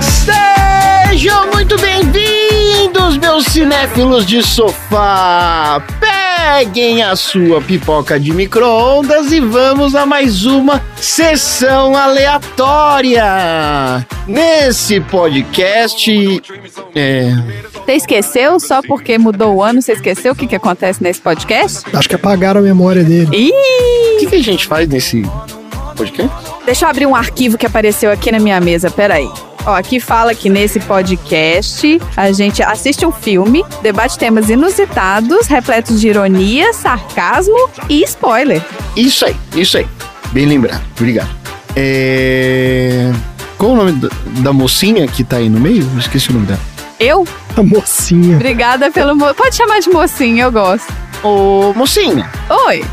Sejam muito bem-vindos, meus cinéfilos de sofá! Peguem a sua pipoca de micro-ondas e vamos a mais uma sessão aleatória! Nesse podcast. É. Você esqueceu só porque mudou o ano? Você esqueceu o que, que acontece nesse podcast? Acho que apagaram a memória dele. O Ih! que, que a gente faz nesse podcast? Deixa eu abrir um arquivo que apareceu aqui na minha mesa, peraí. Ó, aqui fala que nesse podcast a gente assiste um filme, debate temas inusitados, repletos de ironia, sarcasmo e spoiler. Isso aí, isso aí. Bem lembrado, obrigado. É. Qual o nome da, da mocinha que tá aí no meio? Esqueci o nome dela. Eu? A mocinha. Obrigada pelo. Mo... Pode chamar de mocinha, eu gosto. Ô, mocinha, Oi.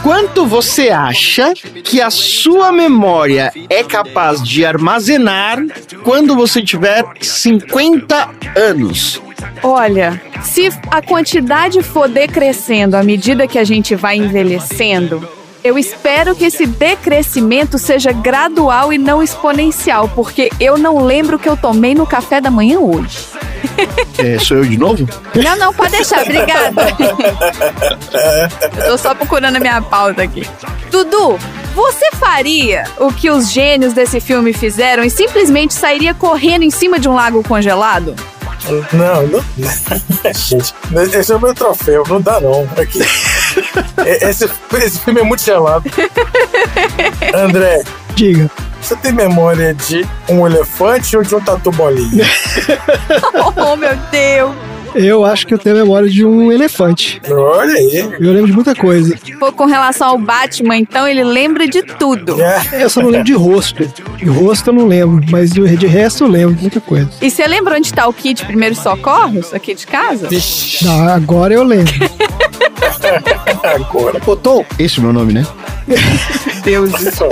quanto você acha que a sua memória é capaz de armazenar quando você tiver 50 anos? Olha, se a quantidade for decrescendo à medida que a gente vai envelhecendo, eu espero que esse decrescimento seja gradual e não exponencial, porque eu não lembro o que eu tomei no café da manhã hoje. É, sou eu de novo? Não, não, pode deixar, obrigada. eu tô só procurando a minha pauta aqui. Dudu, você faria o que os gênios desse filme fizeram e simplesmente sairia correndo em cima de um lago congelado? Não, não. Gente, esse é o meu troféu, não dá não. Aqui. Esse, esse filme é muito gelado. André, Diga. você tem memória de um elefante ou de um tatu bolinha? Oh, meu Deus! Eu acho que eu tenho a memória de um elefante. Olha aí. Eu lembro de muita coisa. Pô, com relação ao Batman, então, ele lembra de tudo. É, Eu só não lembro de rosto. De rosto eu não lembro, mas de, resto eu lembro de muita coisa. E você lembra onde tá o kit primeiros socorros aqui de casa? Vixe, Não, agora eu lembro. agora. Ô, Tom, Esse é o meu nome, né? Deus do céu.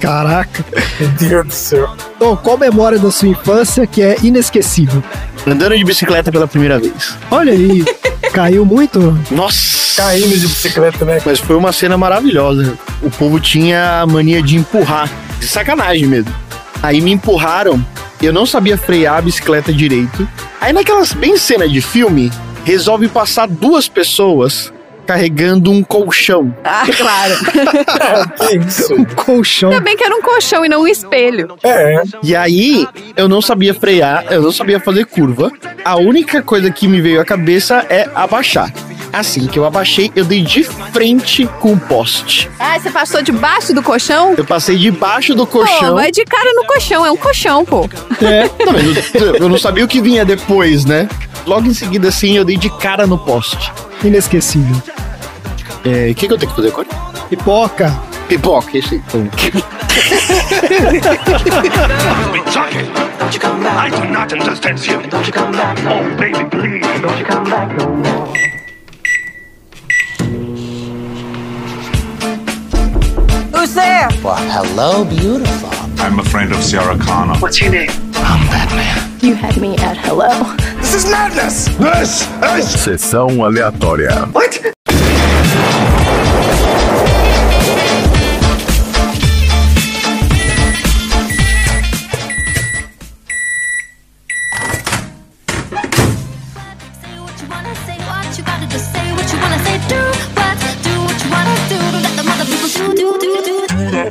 caraca. Meu Deus do céu. Tom, qual memória da sua infância que é inesquecível? Andando de bicicleta pela primeira vez. Olha aí, caiu muito? Nossa! Caindo de bicicleta, né? Mas foi uma cena maravilhosa. O povo tinha a mania de empurrar. De sacanagem mesmo. Aí me empurraram. Eu não sabia frear a bicicleta direito. Aí naquelas bem cena de filme, resolve passar duas pessoas carregando um colchão. Ah, claro. Isso? Um colchão. Ainda bem que era um colchão e não um espelho. É, E aí eu não sabia frear, eu não sabia fazer curva. A única coisa que me veio à cabeça é abaixar. Assim que eu abaixei, eu dei de frente com o poste. Ah, você passou debaixo do colchão? Eu passei debaixo do Pô, colchão. vai de cara no colchão, é um colchão, pô. É. Não, eu, eu não sabia o que vinha depois, né? Logo em seguida, assim, eu dei de cara no poste. Inesquecível. É, O que, que eu tenho que fazer agora? Pipoca. Pipoca, esse aí. Então, Kentucky. Don't you come back. I do not understand you. Don't you come back. Oh, baby, please. Don't you come back no more. Who's there? Well, hello, beautiful. I'm a friend of Sarah Connor. What's your name? I'm Batman. You had me at hello. This is madness. This is Sessão aleatória. What?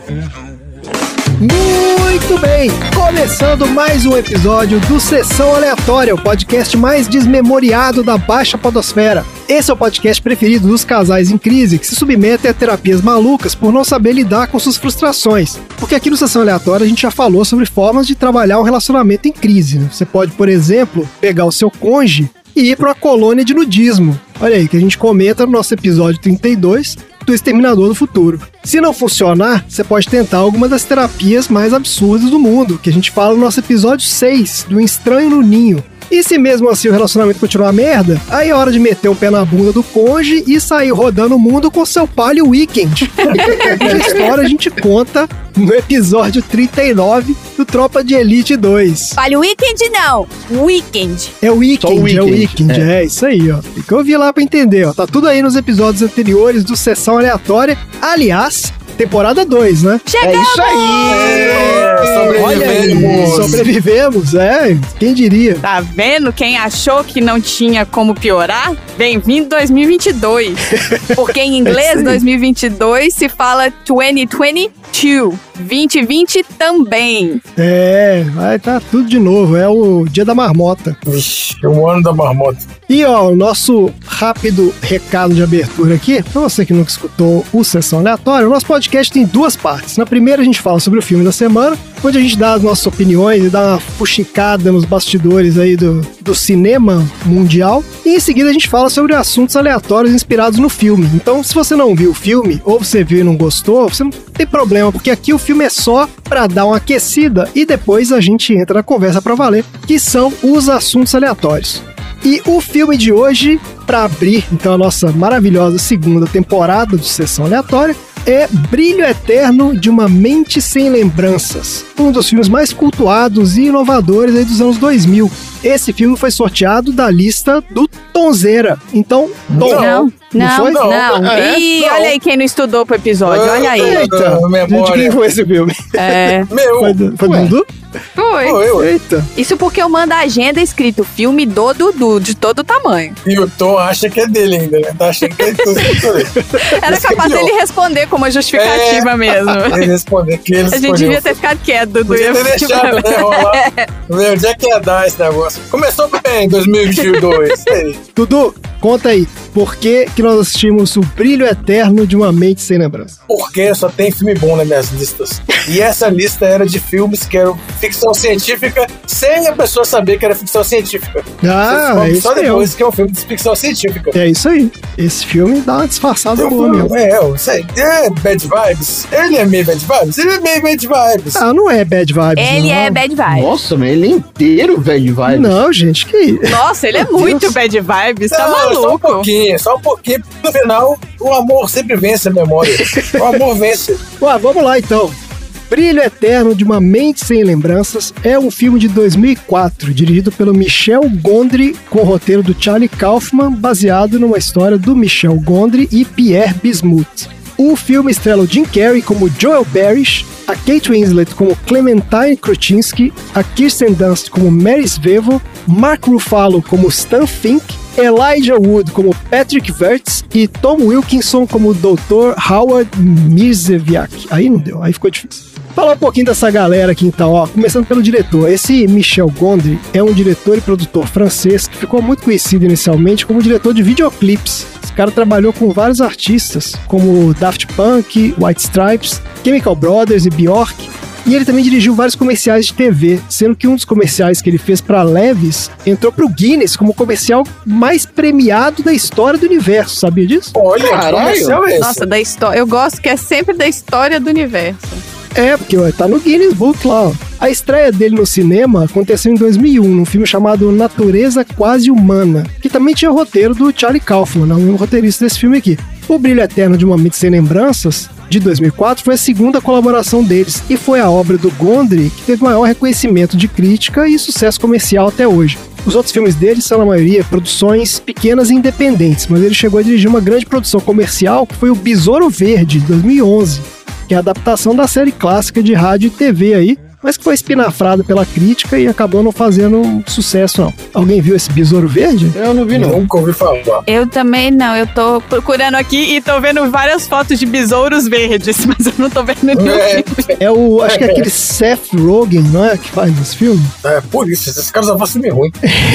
Say Muito bem! Começando mais um episódio do Sessão Aleatória, o podcast mais desmemoriado da Baixa Podosfera. Esse é o podcast preferido dos casais em crise que se submetem a terapias malucas por não saber lidar com suas frustrações. Porque aqui no Sessão Aleatória a gente já falou sobre formas de trabalhar um relacionamento em crise. né? Você pode, por exemplo, pegar o seu cônjuge e ir para uma colônia de nudismo. Olha aí, que a gente comenta no nosso episódio 32 do Exterminador do Futuro. Se não funcionar, você pode tentar alguma das terapias mais absurdas do mundo, que a gente fala no nosso episódio 6, do Estranho no Ninho. E se mesmo assim o relacionamento continuar merda, aí é hora de meter o pé na bunda do conge e sair rodando o mundo com seu palio weekend. a história a gente conta no episódio 39 do Tropa de Elite 2. Olha, o Weekend não. Weekend. É o Weekend, o é o Weekend, Weekend, é. isso aí, ó. Tem que ouvir lá pra entender, ó. Tá tudo aí nos episódios anteriores do Sessão Aleatória. Aliás, temporada 2, né? É Chegamos! isso aí! Olha aí, Sobrevivemos. sobrevivemos, é. Quem diria? Tá vendo? Quem achou que não tinha como piorar? Bem-vindo 2022. Porque em É inglês, aí. 2022 se fala 2022. 2020 também. É, vai tá tudo de novo. É o dia da marmota. Vixe, é o ano da marmota. E ó, o nosso rápido recado de abertura aqui, pra você que nunca escutou o Sessão Aleatória, o nosso podcast tem duas partes. Na primeira a gente fala sobre o filme da semana, onde a gente dá as nossas opiniões e dá uma fuxicada nos bastidores aí do, do cinema mundial. E em seguida a gente fala sobre assuntos aleatórios inspirados no filme. Então, se você não viu o filme, ou você viu e não gostou, você não tem problema, porque aqui o filme é só pra dar uma aquecida e depois a gente entra na conversa pra valer, que são os assuntos aleatórios. E o filme de hoje, para abrir então a nossa maravilhosa segunda temporada do Sessão Aleatória, é Brilho Eterno de uma Mente Sem Lembranças, um dos filmes mais cultuados e inovadores dos anos 2000. Esse filme foi sorteado da lista do Tonzeira. Então, Tom, Não, não, foi? não. Não. É? Ih, Não. olha aí quem não estudou pro episódio, olha aí. Eita, memória. de quem foi esse filme? É, Meu, Foi do, foi do. Dudu? foi. foi. Eita. Isso porque eu mando a agenda escrito filme do Dudu, de todo tamanho. E o Tom acha que é dele ainda, né? Tá achando que é tudo. Era Esse é capaz dele responder como uma justificativa mesmo. Ele responder que ele A gente escolheu. devia ter ficado quieto, Dudu. Podia ia ter deixado, né, rolar. Onde é que ia dar esse negócio. Começou bem, 2022. Isso aí. Dudu, conta aí, por que, que nós assistimos O Brilho Eterno de uma Mente Sem Lembrança? Porque só tem filme bom nas minhas listas. E essa lista era de filmes que eram ficção científica, sem a pessoa saber que era ficção científica. Ah, é isso só depois que é um filme de ficção científica. É isso aí. Esse filme dá uma disfarçada boa mesmo. é, eu sei. É bad vibes. Ele é meio bad vibes. Ele é meio bad vibes. Ah, não é bad vibes. Ele não. é bad vibe. Nossa, mas ele é inteiro, velho, vai. Não, gente, que isso? Nossa, ele é Meu muito Deus. bad vibes, tá Não, Só um maluco. pouquinho, só um pouquinho. No final, o amor sempre vence a memória. O amor vence. Ué, vamos lá então. Brilho Eterno de uma Mente Sem Lembranças é um filme de 2004, dirigido pelo Michel Gondry, com o roteiro do Charlie Kaufman, baseado numa história do Michel Gondry e Pierre Bismuth. O filme estrela o Jim Carrey como Joel Barish, a Kate Winslet como Clementine Kruczynski, a Kirsten Dunst como Mary Svevo, Mark Ruffalo como Stan Fink, Elijah Wood como Patrick Vertz e Tom Wilkinson como Dr. Howard Mirzeviak. Aí não deu, aí ficou difícil. Falar um pouquinho dessa galera aqui então, ó. Começando pelo diretor. Esse Michel Gondry é um diretor e produtor francês que ficou muito conhecido inicialmente como diretor de videoclipes. Esse cara trabalhou com vários artistas, como Daft Punk, White Stripes, Chemical Brothers e Bjork. E ele também dirigiu vários comerciais de TV, sendo que um dos comerciais que ele fez para Levis entrou pro Guinness como o comercial mais premiado da história do universo. Sabia disso? Olha, Caralho. comercial é esse? Nossa, da história. Eu gosto que é sempre da história do universo. É, porque ué, tá no Guinness Book lá. ó. A estreia dele no cinema aconteceu em 2001, num filme chamado Natureza Quase Humana, que também tinha roteiro do Charlie Kaufman, né, o mesmo roteirista desse filme aqui. O Brilho Eterno de uma Mente Sem Lembranças, de 2004, foi a segunda colaboração deles e foi a obra do Gondry que teve maior reconhecimento de crítica e sucesso comercial até hoje. Os outros filmes dele são, na maioria, produções pequenas e independentes, mas ele chegou a dirigir uma grande produção comercial que foi o Besouro Verde, de 2011 que é a adaptação da série clássica de rádio e TV aí, mas que foi espinafrada pela crítica e acabou não fazendo sucesso, não. Alguém viu esse Besouro Verde? Eu não vi, não. Nunca ouvi falar. Eu também não, eu tô procurando aqui e tô vendo várias fotos de besouros verdes, mas eu não tô vendo nenhum. É, É o, acho que é aquele Seth Rogen, não é, que faz esse filme? é por isso, esses caras fazem filme ruim.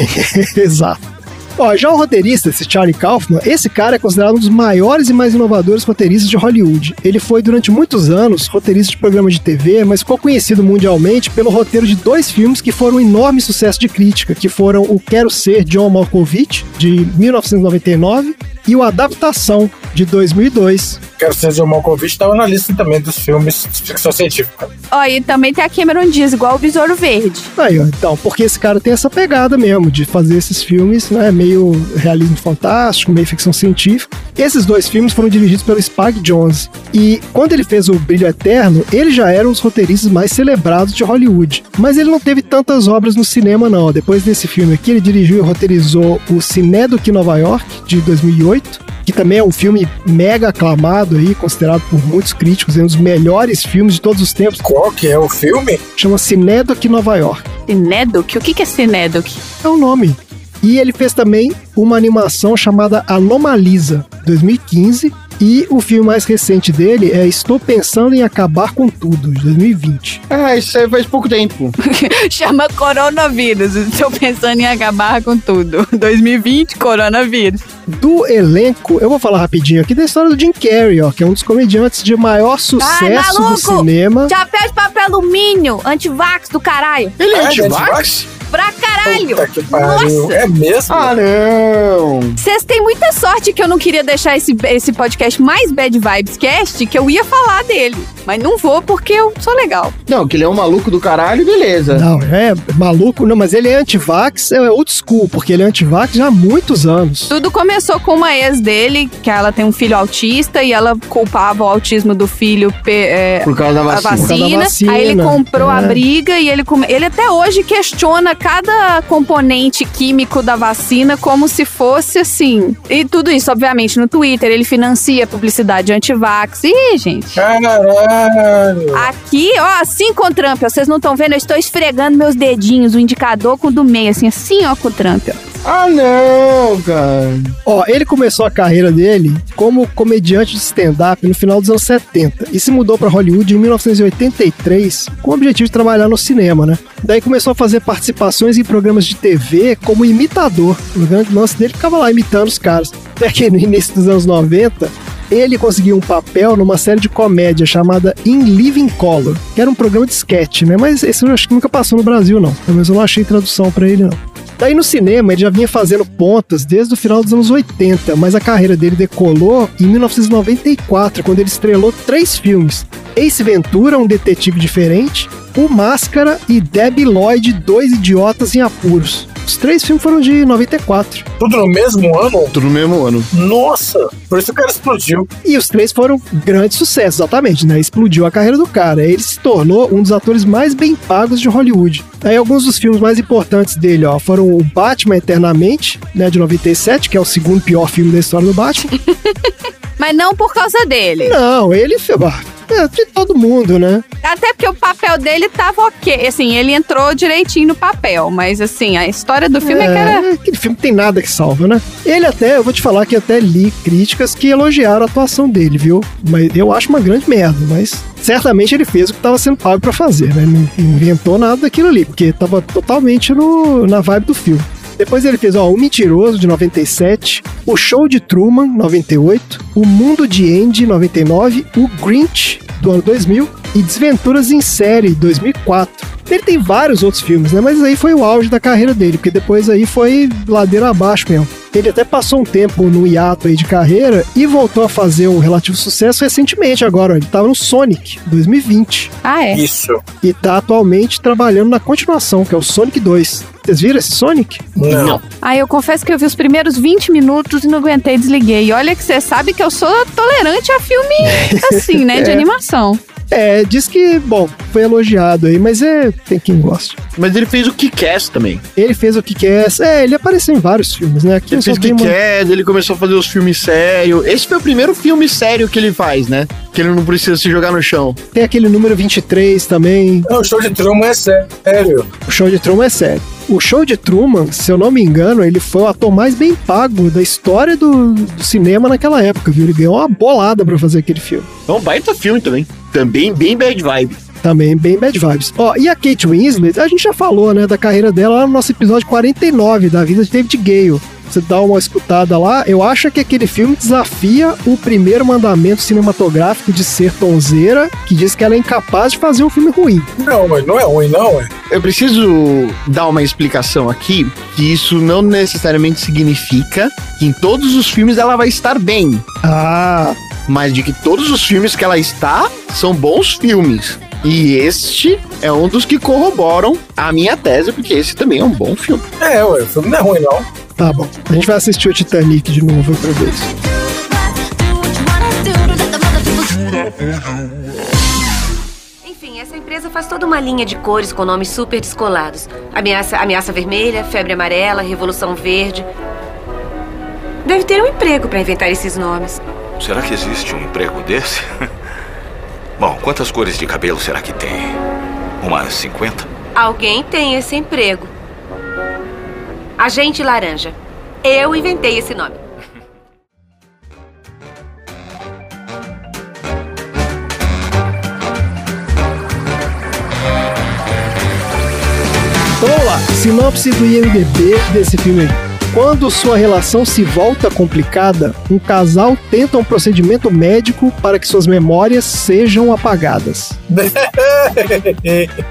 Exato. Ó, já o roteirista, esse Charlie Kaufman, esse cara é considerado um dos maiores e mais inovadores roteiristas de Hollywood. Ele foi durante muitos anos roteirista de programa de TV, mas ficou conhecido mundialmente pelo roteiro de dois filmes que foram um enorme sucesso de crítica, que foram o Quero Ser John Malkovich, de 1999, e o Adaptação, de 2002. Quero Ser John Malkovich estava na lista também dos filmes de ficção científica. Ó, e também tem a Cameron Diaz, igual o Besouro Verde. Aí, ó, então, porque esse cara tem essa pegada mesmo de fazer esses filmes, né, meio realismo fantástico, meio ficção científica. Esses dois filmes foram dirigidos pelo Spike Jonze. E quando ele fez o Brilho Eterno, ele já era um dos roteiristas mais celebrados de Hollywood. Mas ele não teve tantas obras no cinema, não. Depois desse filme aqui, ele dirigiu e roteirizou o Cinedoc Nova York, de 2008, que também é um filme mega aclamado aí, considerado por muitos críticos um dos melhores filmes de todos os tempos. Qual que é o filme? Chama Cinedoc Nova York. Cinedoc? O que que é Cinedoc? É o nome. E ele fez também uma animação chamada Anomalisa, 2015. E o filme mais recente dele é Estou Pensando em Acabar com Tudo, de 2020. Ah, isso aí faz pouco tempo. Chama coronavírus. Estou pensando em acabar com tudo. 2020, coronavírus. Do elenco, eu vou falar rapidinho aqui da história do Jim Carrey, ó, que é um dos comediantes de maior sucesso do maluco! cinema. Chapéu de papel alumínio, antivax do caralho. Ele é Ah, antivax? Pra caralho. Puta que pariu. Nossa. É mesmo? Ah, não. Vocês têm muita sorte que eu não queria deixar esse, esse podcast mais Bad Vibes Cast, que eu ia falar dele. Mas não vou porque eu sou legal. Não, que ele é um maluco do caralho, beleza. Não, é maluco, não, mas ele é antivax, é old school, porque ele é antivax já há muitos anos. Tudo começou com uma ex dele, que ela tem um filho autista e ela culpava o autismo do filho pe- é, Por causa da a vacina. Por causa da vacina. vacina, Aí ele comprou a é. briga e ele, come- ele até hoje questiona cada componente químico da vacina como se fosse assim. E tudo isso, obviamente, no Twitter. Ele financia publicidade anti-vax. Ih, gente. Caralho. Aqui, ó, assim com o Trump, ó, vocês não estão vendo? Eu estou esfregando meus dedinhos, o indicador com o do meio, assim, assim, ó, com o Trump, ó. Ah, não, cara. Ó, ele começou a carreira dele como comediante de stand-up no final dos anos 70 e se mudou para Hollywood em 1983 com o objetivo de trabalhar no cinema, né? Daí começou a fazer participações em programas de TV como imitador. O grande lance dele ficava lá imitando os caras. Até que no início dos anos 90, ele conseguiu um papel numa série de comédia chamada In Living Color, que era um programa de sketch, né? Mas esse eu acho que nunca passou no Brasil, não. Pelo menos eu não achei tradução para ele, não. Daí no cinema ele já vinha fazendo pontas desde o final dos anos 80, mas a carreira dele decolou em 1994, quando ele estrelou três filmes: Ace Ventura, um detetive diferente, O Máscara e Debbie Lloyd, dois idiotas em apuros. Os três filmes foram de 94. Tudo no mesmo ano? Tudo no mesmo ano. Nossa, por isso o cara explodiu. E os três foram grandes sucessos, exatamente, né? Explodiu a carreira do cara. Ele se tornou um dos atores mais bem pagos de Hollywood. Aí alguns dos filmes mais importantes dele, ó, foram o Batman Eternamente, né, de 97, que é o segundo pior filme da história do Batman. Mas não por causa dele. Não, ele fez. É, de todo mundo, né? Até porque o papel dele tava ok. Assim, ele entrou direitinho no papel. Mas, assim, a história do filme é, que era. aquele filme tem nada que salva, né? Ele até, eu vou te falar que até li críticas que elogiaram a atuação dele, viu? Mas eu acho uma grande merda, mas certamente ele fez o que estava sendo pago pra fazer, né? Não inventou nada daquilo ali, porque tava totalmente no, na vibe do filme. Depois ele fez, ó, O Mentiroso, de 97, O Show de Truman, 98, O Mundo de Andy, 99, O Grinch, do ano 2000, e Desventuras em Série, 2004. Ele tem vários outros filmes, né? Mas aí foi o auge da carreira dele, porque depois aí foi ladeira abaixo mesmo. Ele até passou um tempo no hiato aí de carreira e voltou a fazer um relativo sucesso recentemente agora. Ele tava no Sonic, 2020. Ah, é. Isso. E tá atualmente trabalhando na continuação, que é o Sonic 2. Vocês viram esse Sonic? Não. Ah, eu confesso que eu vi os primeiros 20 minutos e não aguentei, desliguei. E olha que você sabe que eu sou tolerante a filme assim, né? De É. animação. É, diz que, bom, foi elogiado aí, mas é, tem quem gosta. Mas ele fez o Kick-Ass também. Ele fez o que quer. É, ele apareceu em vários filmes, né? Aqui Ele fez tem uma- Kick-Ass, ele começou a fazer os filmes sérios. Esse foi o primeiro filme sério que ele faz, né? Que ele não precisa se jogar no chão. Tem aquele número 23 também. Não, o show de Truman é sério. O show de Truman é sério. O show de Truman, se eu não me engano, ele foi o ator mais bem pago da história do, do cinema naquela época, viu? Ele ganhou uma bolada pra fazer aquele filme. É um baita filme também. Também bem bad vibe. Também bem bad vibes. Ó, e a Kate Winslet, a gente já falou, né, da carreira dela lá no nosso episódio 49, da vida de David Gale. Você dá uma escutada lá, eu acho que aquele filme desafia o primeiro mandamento cinematográfico de ser tonzeira, que diz que ela é incapaz de fazer um filme ruim. Não, mas não é ruim, não, é. Eu preciso dar uma explicação aqui, que isso não necessariamente significa que em todos os filmes ela vai estar bem. Ah, mas de que todos os filmes que ela está são bons filmes. E este é um dos que corroboram a minha tese, porque esse também é um bom filme. É, ué, o filme não é ruim, não. Tá bom. A gente vai assistir o Titanic de novo outra vez. Enfim, essa empresa faz toda uma linha de cores com nomes super descolados. Ameaça, ameaça vermelha, febre amarela, revolução verde. Deve ter um emprego para inventar esses nomes. Será que existe um emprego desse? Bom, quantas cores de cabelo será que tem? Umas 50? Alguém tem esse emprego. Agente Laranja. Eu inventei esse nome. Então vamos lá. Sinopse do IMDB desse filme aí. Quando sua relação se volta complicada, um casal tenta um procedimento médico para que suas memórias sejam apagadas.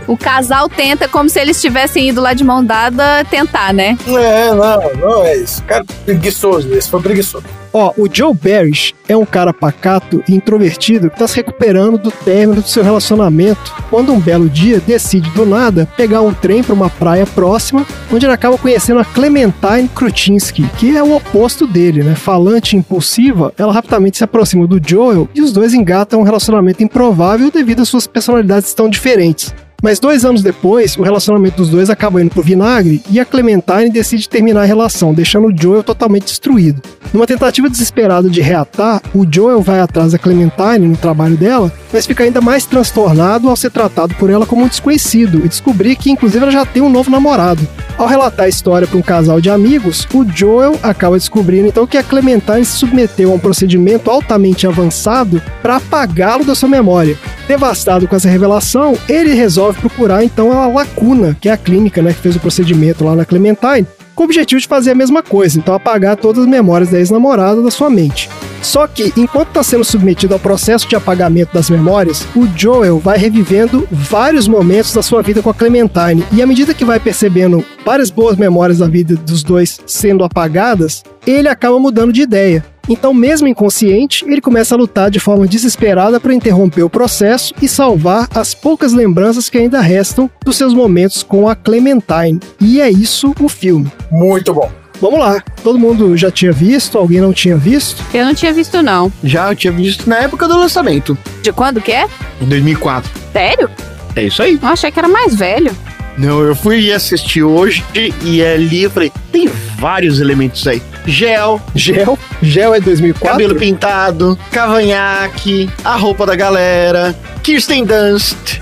O casal tenta como se eles tivessem ido lá de mão dada tentar, né? É, não, não é isso. Cara, preguiçoso, esse foi preguiçoso. Ó, o Joe Barish é um cara pacato e introvertido que está se recuperando do término do seu relacionamento, quando um belo dia decide do nada pegar um trem para uma praia próxima, onde ele acaba conhecendo a Clementine Krutinsky, que é o oposto dele, né? Falante e impulsiva, ela rapidamente se aproxima do Joel e os dois engatam um relacionamento improvável devido às suas personalidades tão diferentes. Mas dois anos depois, o relacionamento dos dois acaba indo pro vinagre e a Clementine decide terminar a relação, deixando o Joel totalmente destruído. Numa tentativa desesperada de reatar, o Joel vai atrás da Clementine no trabalho dela, mas fica ainda mais transtornado ao ser tratado por ela como um desconhecido e descobrir que, inclusive, ela já tem um novo namorado. Ao relatar a história para um casal de amigos, o Joel acaba descobrindo então que a Clementine se submeteu a um procedimento altamente avançado para apagá-lo da sua memória. Devastado com essa revelação, ele resolve procurar então a Lacuna, que é a clínica né, que fez o procedimento lá na Clementine, com o objetivo de fazer a mesma coisa, então apagar todas as memórias da ex-namorada da sua mente. Só que, enquanto está sendo submetido ao processo de apagamento das memórias, o Joel vai revivendo vários momentos da sua vida com a Clementine, e à medida que vai percebendo várias boas memórias da vida dos dois sendo apagadas, ele acaba mudando de ideia. Então, mesmo inconsciente, ele começa a lutar de forma desesperada para interromper o processo e salvar as poucas lembranças que ainda restam dos seus momentos com a Clementine. E é isso o filme. Muito bom. Vamos lá. Todo mundo já tinha visto? Alguém não tinha visto? Eu não tinha visto, não. Já eu tinha visto na época do lançamento, De quando que é? em 2004. Sério? É isso aí. Eu achei que era mais velho. Não, eu fui assistir hoje e ali eu falei, tem vários elementos aí. Gel, Gel? Gel é 2004? cabelo pintado, cavanhaque, a roupa da galera, Kirsten Dunst.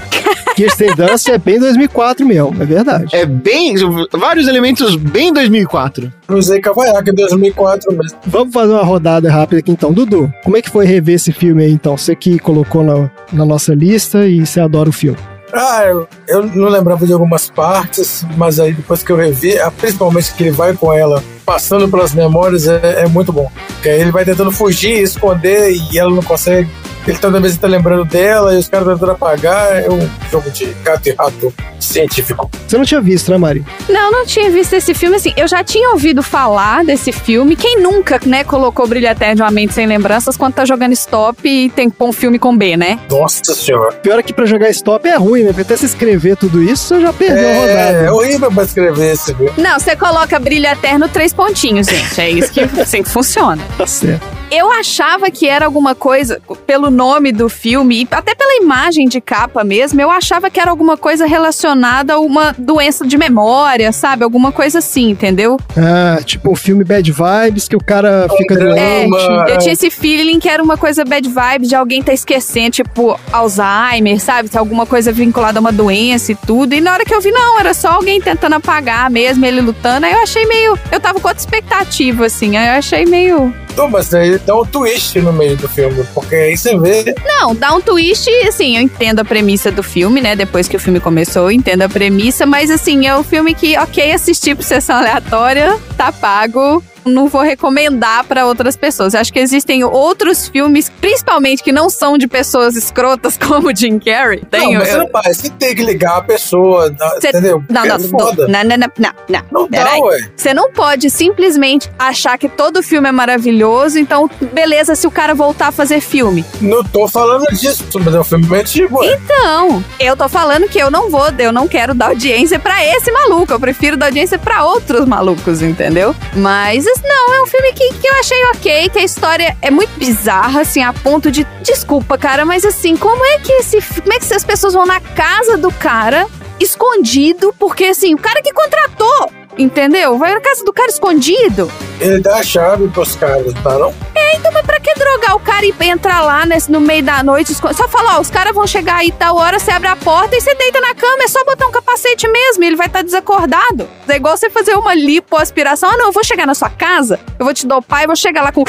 Kirsten Dunst é bem 2004 mesmo, é verdade. É bem, vários elementos bem 2004. Eu usei cavanhaque em 2004 mesmo. Vamos fazer uma rodada rápida aqui então. Dudu, como é que foi rever esse filme aí então? Você que colocou na, na nossa lista e você adora o filme. Ah, eu, eu não lembrava de algumas partes, mas aí depois que eu revi, ah, principalmente que ele vai com ela passando pelas memórias, é, é muito bom. Porque aí ele vai tentando fugir, esconder e ela não consegue. Ele toda vez tá lembrando dela e os caras tentando apagar. É um jogo de gato e rato científico. Você não tinha visto, né, Mari? Não, não tinha visto esse filme. Assim, eu já tinha ouvido falar desse filme. Quem nunca, né, colocou Brilho Eterno de uma Mente Sem Lembranças quando tá jogando stop e tem que pôr um filme com B, né? Nossa senhora. Pior é que pra jogar stop é ruim, né? Porque até se escrever tudo isso, você já perdeu a rodada. É, é horrível pra escrever esse, viu? Não, você coloca Brilho Eterno três pontinhos, gente. É isso que, assim que funciona. Tá certo. Eu achava que era alguma coisa, pelo nome do filme, e até pela imagem de capa mesmo, eu achava que era alguma coisa relacionada a uma doença de memória, sabe? Alguma coisa assim, entendeu? Ah, tipo um filme Bad Vibes que o cara fica drama. doente. Uma- Eu tinha esse feeling que era uma coisa bad vibe de alguém tá esquecendo, tipo Alzheimer, sabe? Se alguma coisa vinculada a uma doença e tudo. E na hora que eu vi, não, era só alguém tentando apagar mesmo, ele lutando. Aí eu achei meio. Eu tava com outra expectativa, assim. Aí eu achei meio. Mas aí dá um twist no meio do filme, porque aí você vê. Não, dá um twist, assim, eu entendo a premissa do filme, né? Depois que o filme começou, eu entendo a premissa, mas assim, é um filme que, ok, assistir por sessão aleatória, tá pago. Não vou recomendar pra outras pessoas. Eu acho que existem outros filmes, principalmente que não são de pessoas escrotas como o Jim Carrey. Não, Tem, mas você eu- não faz. Você tem que ligar a pessoa, tá- Cê- entendeu? Não, não, É foda. não, não, não, não, não. Não dá, Peraí. ué. Você não pode simplesmente achar que todo filme é maravilhoso, então beleza se o cara voltar a fazer filme. Não tô falando disso, mas é um filme antigo, ué. Então, eu tô falando que eu não vou, eu não quero dar audiência pra esse maluco, eu prefiro dar audiência pra outros malucos, entendeu? Mas não, é um filme que, que eu achei ok, que a história é muito bizarra, assim, a ponto de. Desculpa, cara, mas assim, como é que esse. Como é que essas pessoas vão na casa do cara escondido? Porque assim, o cara que contratou. Entendeu? Vai na casa do cara escondido. Ele dá a chave pros caras, tá não? É, então, mas pra que drogar o cara e entrar lá nesse, no meio da noite? Só falar, ó, os caras vão chegar aí tal hora, você abre a porta e você deita na cama. É só botar um capacete mesmo e ele vai estar desacordado. É igual você fazer uma lipoaspiração. Ah, não, eu vou chegar na sua casa, eu vou te dopar e vou chegar lá com,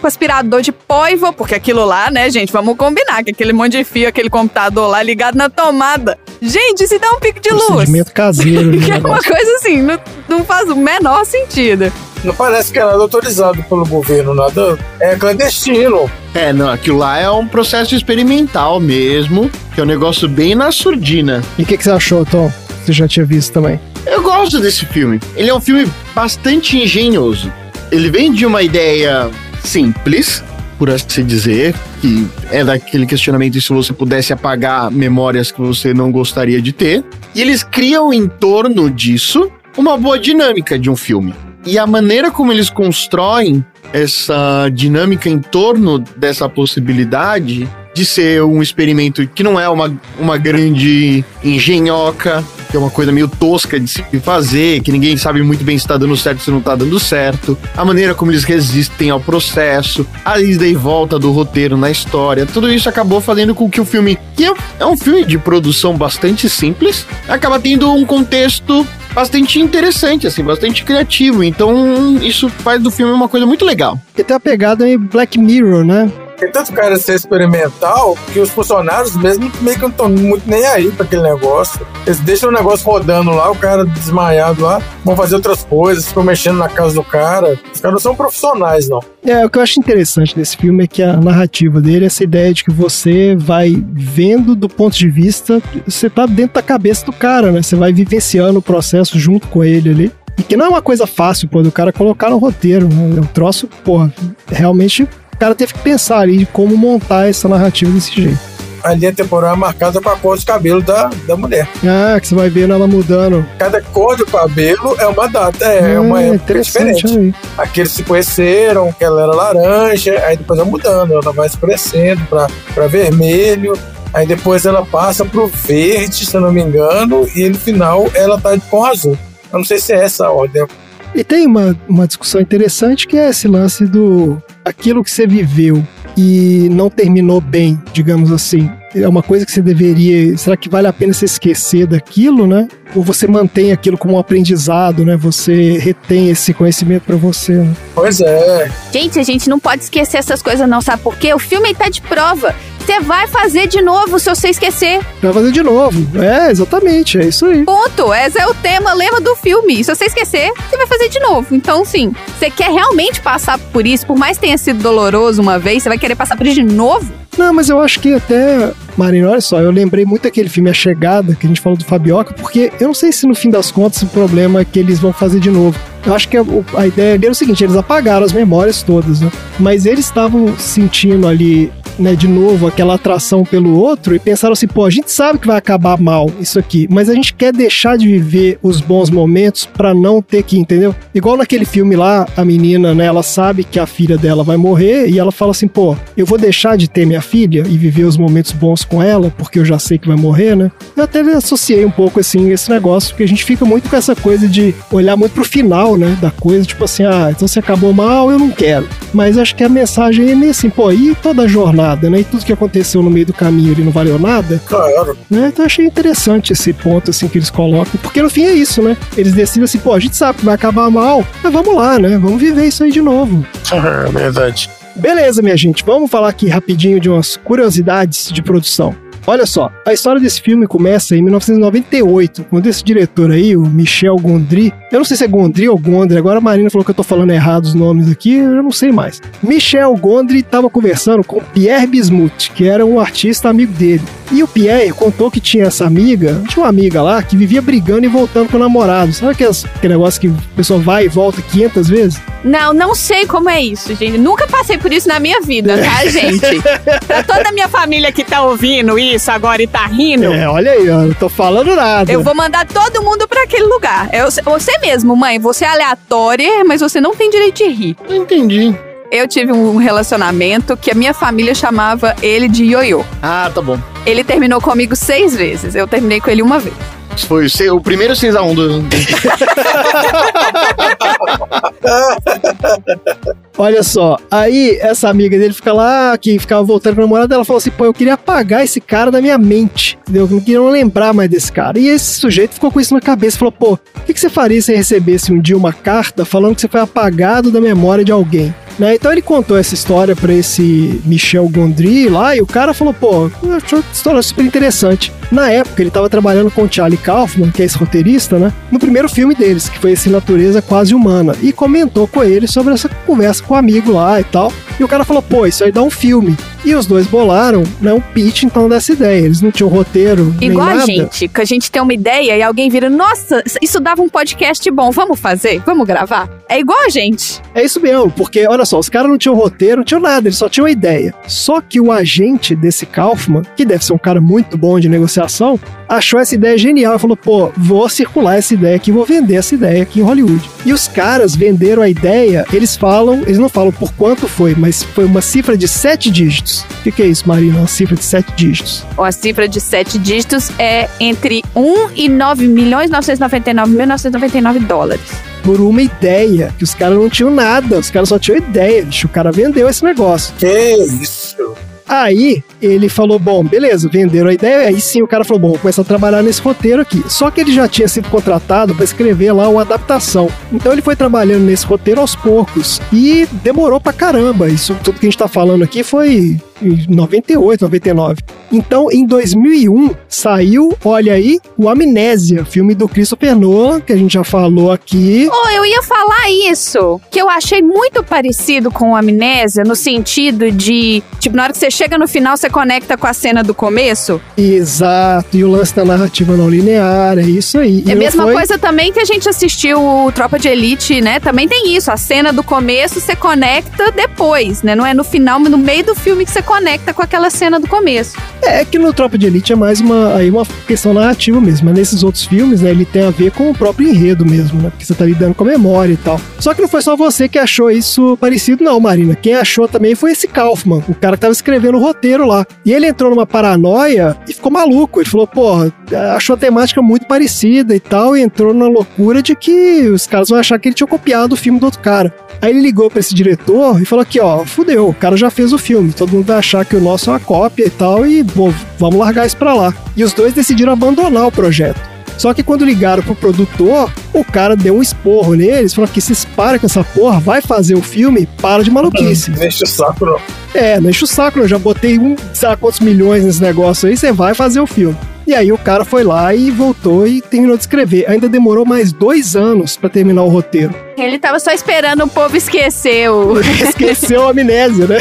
com aspirador de pó e vou... Porque aquilo lá, né, gente, vamos combinar que aquele monte de fio, aquele computador lá ligado na tomada. Gente, se dá um pico de luz. Procedimento caseiro. Que né, é uma coisa assim, não, não faz o menor sentido. Não parece que é nada autorizado pelo governo, nada. É clandestino. É, não, aquilo lá é um processo experimental mesmo, que é um negócio bem na surdina. E o que, que você achou, Tom? Você já tinha visto também. Eu gosto desse filme. Ele é um filme bastante engenhoso. Ele vem de uma ideia simples, por assim dizer, que é daquele questionamento se você pudesse apagar memórias que você não gostaria de ter. E eles criam em torno disso uma boa dinâmica de um filme. E a maneira como eles constroem essa dinâmica em torno dessa possibilidade de ser um experimento que não é uma, uma grande engenhoca, que é uma coisa meio tosca de se fazer, que ninguém sabe muito bem se tá dando certo se não tá dando certo, a maneira como eles resistem ao processo, a ida e volta do roteiro na história, tudo isso acabou fazendo com que o filme, que é- é um filme de produção bastante simples, acaba tendo um contexto bastante interessante, assim, bastante criativo. Então, isso faz do filme uma coisa muito legal. Porque tem a pegada em Black Mirror, né? Tem tanto cara ser experimental que os funcionários mesmo meio que não estão muito nem aí pra aquele negócio. Eles deixam o negócio rodando lá, o cara desmaiado lá, vão fazer outras coisas, ficam mexendo na casa do cara. Os caras não são profissionais, não. É, o que eu acho interessante desse filme é que a narrativa dele é essa ideia de que você vai vendo do ponto de vista, você tá dentro da cabeça do cara, né? Você vai vivenciando o processo junto com ele ali. E que não é uma coisa fácil, pô, do cara colocar no roteiro, né? É um troço, porra, realmente cara teve que pensar ali de como montar essa narrativa desse jeito. A linha temporal é marcada com a cor de cabelo da, da mulher. Ah, que você vai vendo ela mudando. Cada cor do cabelo é uma data, é, uma Ah, época diferente. aí. Aqueles se conheceram, que ela era laranja, aí depois vai mudando, ela vai escurecendo pra, pra vermelho, aí depois ela passa pro verde, se eu não me engano, e no final ela tá com azul. Eu não sei se é essa a ordem. E tem uma, uma discussão interessante que é esse lance do aquilo que você viveu e não terminou bem, digamos assim. É uma coisa que você deveria. Será que vale a pena você esquecer daquilo, né? Ou você mantém aquilo como um aprendizado, né? Você retém esse conhecimento pra você, né? Pois é. Gente, a gente não pode esquecer essas coisas, não, sabe por quê? O filme tá de prova. Você vai fazer de novo se você esquecer. Vai fazer de novo. É, exatamente, é isso aí. Ponto. Esse é o tema, lema do filme. Se você esquecer, você vai fazer de novo. Então, sim, você quer realmente passar por isso, por mais que tenha sido doloroso uma vez, você vai querer passar por isso de novo? Não, mas eu acho que até, Marina, olha só, eu lembrei muito daquele filme A Chegada, que a gente falou do Fabioca, porque eu não sei se no fim das contas o problema é que eles vão fazer de novo. Eu acho que a, a ideia ali era o seguinte, eles apagaram as memórias todas, né? Mas eles estavam sentindo ali, né, de novo, aquela atração pelo outro e pensaram assim, pô, a gente sabe que vai acabar mal isso aqui, mas a gente quer deixar de viver os bons momentos pra não ter que, entendeu? Igual naquele filme lá, a menina, né, ela sabe que a filha dela vai morrer e ela fala assim, pô, eu vou deixar de ter minha filha e viver os momentos bons com ela, porque eu já sei que vai morrer, né? Eu até associei um pouco assim esse negócio, porque a gente fica muito com essa coisa de olhar muito pro final, né, da coisa, tipo assim, ah, então se acabou mal, eu não quero. Mas acho que a mensagem é meio assim, pô, e toda a jornada, né? E tudo que aconteceu no meio do caminho ali não valeu nada? Claro. Né? Então eu achei interessante esse ponto assim que eles colocam, porque no fim é isso, né? Eles decidem assim, pô, a gente sabe que vai acabar mal, mas vamos lá, né? Vamos viver isso aí de novo. É verdade. Beleza, minha gente, vamos falar aqui rapidinho de umas curiosidades de produção. Olha só, a história desse filme começa em 1998, quando esse diretor aí, o Michel Gondry, eu não sei se é Gondry ou Gondry, agora a Marina falou que eu tô falando errado os nomes aqui, eu não sei mais. Michel Gondry estava conversando com Pierre Bismuth, que era um artista amigo dele. E o Pierre contou que tinha essa amiga, tinha uma amiga lá que vivia brigando e voltando com o namorado. Sabe aqueles, aquele negócio que a pessoa vai e volta 500 vezes? Não, não sei como é isso, gente. Nunca passei por isso na minha vida, tá, gente? pra toda a minha família que tá ouvindo isso agora e tá rindo. É, olha aí, ó, não tô falando nada. Eu vou mandar todo mundo pra aquele lugar. Eu, você mesmo, mãe, você é aleatória, mas você não tem direito de rir. Não entendi. Eu tive um relacionamento que a minha família chamava ele de ioiô. Ah, tá bom. Ele terminou comigo seis vezes. Eu terminei com ele uma vez. Isso Foi o primeiro 6x1 do. Olha só, aí essa amiga dele fica lá, que ficava voltando com a namorada, ela falou assim: pô, eu queria apagar esse cara da minha mente, entendeu? Eu não queria lembrar mais desse cara. E esse sujeito ficou com isso na cabeça, falou: pô, o que, que você faria se recebesse um dia uma carta falando que você foi apagado da memória de alguém? Né? Então ele contou essa história pra esse Michel Gondry lá e o cara falou: pô, achou a história super interessante. Na época ele tava trabalhando com o Charlie Kaufman, que é esse roteirista, né? No primeiro filme deles, que foi esse Natureza Quase Humana, e comentou com ele sobre essa conversa com o amigo lá e tal. E o cara falou: pô, isso aí dá um filme. E os dois bolaram, né? Um pitch então dessa ideia. Eles não tinham roteiro. nem Igual a nada. gente, que a gente tem uma ideia e alguém vira, nossa, isso dava um podcast bom, vamos fazer? Vamos gravar? É igual a gente. É isso mesmo, porque olha só, os caras não tinham roteiro, não tinham nada, eles só tinham uma ideia. Só que o agente desse Kaufman, que deve ser um cara muito bom de negociação, achou essa ideia genial e falou: pô, vou circular essa ideia aqui, vou vender essa ideia aqui em Hollywood. E os caras venderam a ideia, eles falam, eles não falam por quanto foi, mas foi uma cifra de sete dígitos. O que, que é isso, Marina? Uma cifra de sete dígitos. Ó, A cifra de sete dígitos é entre 1 e 9 milhões 999 mil 999 dólares. Por uma ideia, que os caras não tinham nada, os caras só tinham ideia, bicho. O cara vendeu esse negócio. Que isso? Aí ele falou: bom, beleza, venderam a ideia. Aí sim o cara falou: bom, vou começar a trabalhar nesse roteiro aqui. Só que ele já tinha sido contratado para escrever lá uma adaptação. Então ele foi trabalhando nesse roteiro aos poucos. E demorou pra caramba. Isso tudo que a gente tá falando aqui foi 98, 99. Então, em 2001, saiu, olha aí, o Amnésia, filme do Christopher Nolan, que a gente já falou aqui. Oh, eu ia falar isso, que eu achei muito parecido com o Amnésia, no sentido de, tipo, na hora que você chega no final, você conecta com a cena do começo. Exato, e o lance da narrativa não linear, é isso aí. E É a mesma foi- coisa também que a gente assistiu o Tropa de Elite, né? Também tem isso. A cena do começo você conecta depois, né? Não é no final, mas no meio do filme que você conecta com aquela cena do começo. É que no Tropa de Elite é mais uma, aí uma questão narrativa mesmo, mas nesses outros filmes, né, ele tem a ver com o próprio enredo mesmo, né, porque você tá lidando com a memória e tal. Só que não foi só você que achou isso parecido, não, Marina. Quem achou também foi esse Kaufman, o cara que tava escrevendo o roteiro lá. E ele entrou numa paranoia e ficou maluco. Ele falou, porra, achou a temática muito parecida e tal, e entrou na loucura de que os caras vão achar que ele tinha copiado o filme do outro cara. Aí ele ligou pra esse diretor e falou aqui, ó, fudeu, o cara já fez o filme, todo mundo vai achar que o nosso é uma cópia e tal, e bom, vamos largar isso pra lá. E os dois decidiram abandonar o projeto. Só que quando ligaram pro produtor, o cara deu um esporro neles, falou que vocês param com essa porra, vai fazer o filme, para de maluquice. Não enche o saco, não. É, não enche o saco, eu já botei um, sei lá quantos milhões nesse negócio aí, você vai fazer o filme. E aí o cara foi lá e voltou e terminou de escrever. Ainda demorou mais dois anos pra terminar o roteiro. Ele tava só esperando o povo esquecer o. Esqueceu a amnésia, né?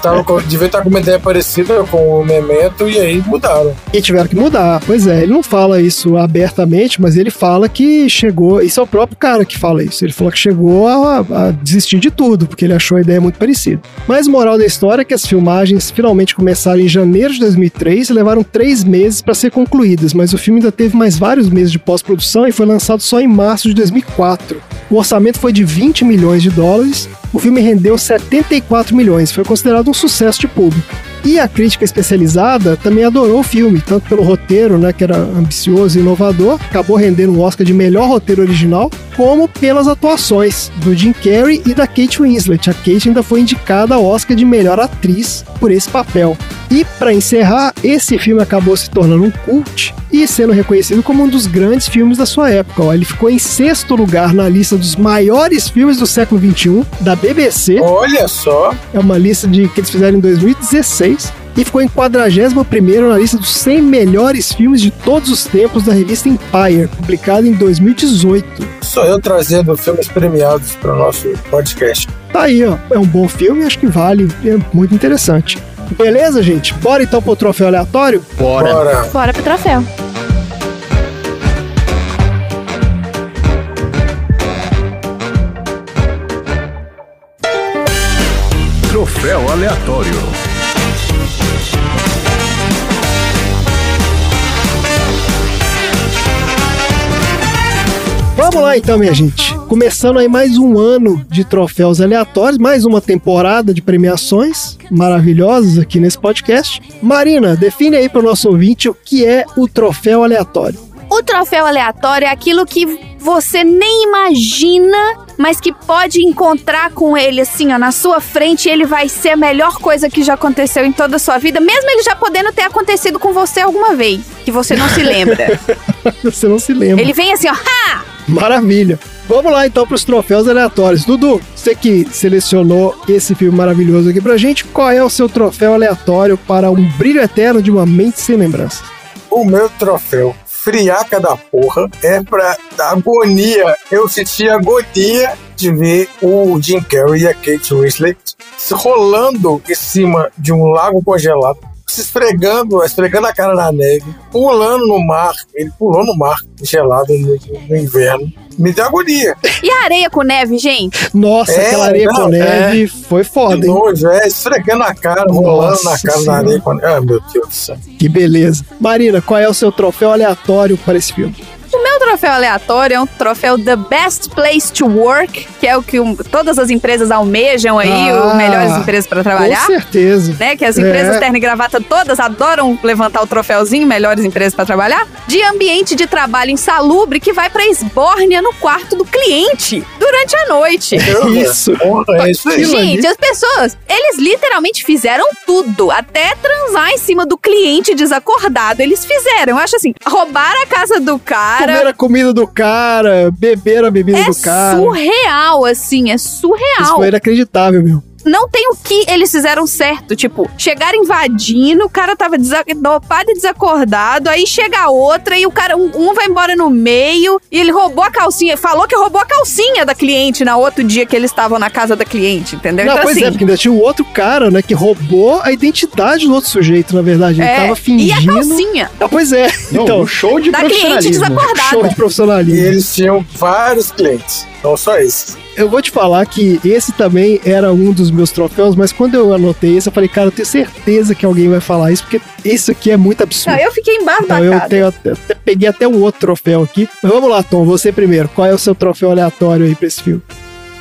Tava com, devia estar com uma ideia parecida com o Memento e aí mudaram. E tiveram que mudar. Pois é, ele não fala isso abertamente, mas ele fala que chegou. Isso é o próprio cara que fala isso. Ele falou que chegou a, a desistir de tudo, porque ele achou a ideia muito parecida. Mas moral da história é que as filmagens finalmente começaram em janeiro de 2003 e levaram três meses para ser concluídas, mas o filme ainda teve mais vários meses de pós-produção e foi lançado só em março de 2004. O orçamento foi de 20 milhões de dólares. O filme rendeu 74 milhões, foi considerado um sucesso de público. E a crítica especializada também adorou o filme, tanto pelo roteiro, né, que era ambicioso e inovador, acabou rendendo um Oscar de melhor roteiro original, como pelas atuações do Jim Carrey e da Kate Winslet. A Kate ainda foi indicada ao Oscar de melhor atriz por esse papel. E para encerrar, esse filme acabou se tornando um cult e sendo reconhecido como um dos grandes filmes da sua época. Ele ficou em sexto lugar na lista dos maiores filmes do século XXI da BBC. Olha só. É uma lista de que eles fizeram em 2016. E ficou em 41 na lista dos 100 melhores filmes de todos os tempos da revista Empire, publicada em 2018. Sou eu trazendo filmes premiados para o nosso podcast. Tá aí, ó. É um bom filme, acho que vale, é muito interessante. Beleza, gente? Bora então pro troféu aleatório? Bora. Bora. Bora pro troféu. Troféu aleatório. Vamos lá então, minha gente. Começando aí mais um ano de troféus aleatórios, mais uma temporada de premiações maravilhosas aqui nesse podcast. Marina, define aí para o nosso ouvinte o que é o troféu aleatório. O troféu aleatório é aquilo que você nem imagina, mas que pode encontrar com ele assim, ó, na sua frente, e ele vai ser a melhor coisa que já aconteceu em toda a sua vida, mesmo ele já podendo ter acontecido com você alguma vez, que você não se lembra. Você não se lembra. ele vem assim, ó, ha! Maravilha. Vamos lá então para os troféus aleatórios. Dudu, você que selecionou esse filme maravilhoso aqui pra gente, qual é o seu troféu aleatório para um brilho eterno de uma mente sem lembranças? O meu troféu friaca da porra é pra agonia. Eu senti agonia de ver o Jim Carrey e a Kate Winslet rolando em cima de um lago congelado, se esfregando, esfregando a cara na neve, pulando no mar. Ele pulou no mar gelado no, no inverno. Me deu agonia. E a areia com neve, gente? Nossa, É, aquela areia não, com neve foi foda, Que hein? nojo, é, esfregando a cara, rolando Nossa na cara Senhora. na areia. com- Ah, meu Deus do céu. Que beleza. Marina, qual é o seu troféu aleatório para esse filme? O meu troféu aleatório é um troféu The Best Place to Work, que é o que um- todas as empresas almejam aí, Ah, o melhores empresas para trabalhar. Com certeza. né? Que as empresas É. terno e gravata todas adoram levantar o troféuzinho, melhores empresas para trabalhar. De ambiente de trabalho insalubre que vai pra esbórnia no quarto do cliente durante a noite. Isso. Porra, é isso. Gente, as pessoas, eles literalmente fizeram tudo, até transar em cima do cliente desacordado. Eles fizeram, eu acho assim, roubar a casa do cara. Comer a comida do cara, beber a bebida É do cara. surreal, assim, é Isso surreal. foi inacreditável, meu. Não tem o que eles fizeram certo. Tipo, chegaram invadindo, o cara tava dopado e desacordado, aí chega a outra e o cara, um, um vai embora no meio e ele roubou a calcinha, falou que roubou a calcinha da cliente na outro dia que eles estavam na casa da cliente, entendeu? Não, então, pois assim, é, porque ainda tinha o outro cara, né, que roubou a identidade do outro sujeito, na verdade. Ele é, tava e fingindo. a calcinha Ah, pois é. Não, então, um show de da cliente profissionalismo. desacordada. show de E profissionalismo. eles tinham vários clientes, não só esses. Eu vou te falar que esse também era um dos meus troféus, mas quando eu anotei esse, eu falei, cara, eu tenho certeza que alguém vai falar isso, porque isso aqui é muito absurdo. Não, eu fiquei Então embasbacada. eu tenho até- peguei até um outro troféu aqui. Mas vamos lá, Tom, você primeiro. Qual é o seu troféu aleatório aí pra esse filme?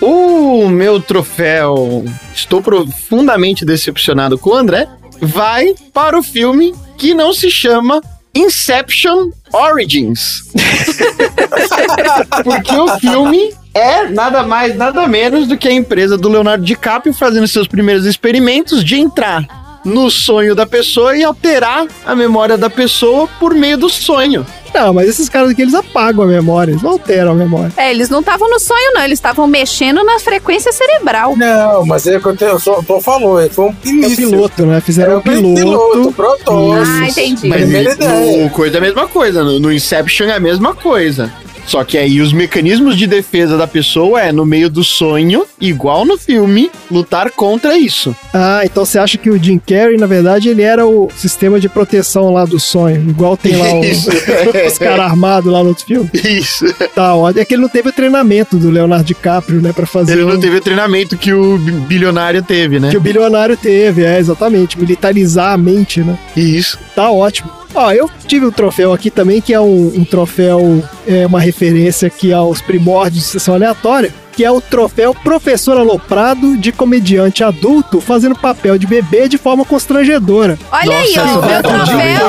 O meu troféu, estou profundamente decepcionado com o André, vai para o filme que não se chama Inception Origins. Porque o filme é nada mais, nada menos do que a empresa do Leonardo DiCaprio fazendo seus primeiros experimentos de entrar no sonho da pessoa e alterar a memória da pessoa por meio do sonho. Não, mas esses caras aqui, eles apagam a memória, eles não alteram a memória. É, eles não estavam no sonho, não. Eles estavam mexendo na frequência cerebral. Não, mas é o que eu só, Tom falou, ele foi um É início. piloto, né? Fizeram É o o piloto, piloto. protótipo. Ah, entendi. Mas ideia. o coisa é a mesma coisa. No, no Inception é a mesma coisa. Só que aí os mecanismos de defesa da pessoa é, no meio do sonho, igual no filme, lutar contra isso. Ah, então você acha que o Jim Carrey, na verdade, ele era o sistema de proteção lá do sonho, igual tem lá o- Isso. os caras armados lá no outro filme? Isso. Tá, ótimo. É que ele não teve o treinamento do Leonardo DiCaprio, né, pra fazer Ele não teve o treinamento que o bi- bilionário teve, né? que o bilionário teve, é, exatamente, militarizar a mente, né? Isso. Tá ótimo. Ó, eu tive um troféu aqui também, que é um, um troféu, é uma referência aqui aos primórdios de sessão aleatória, que é o troféu Professor Aloprado de comediante adulto fazendo papel de bebê de forma constrangedora. Olha aí, Nossa, ó, o meu troféu.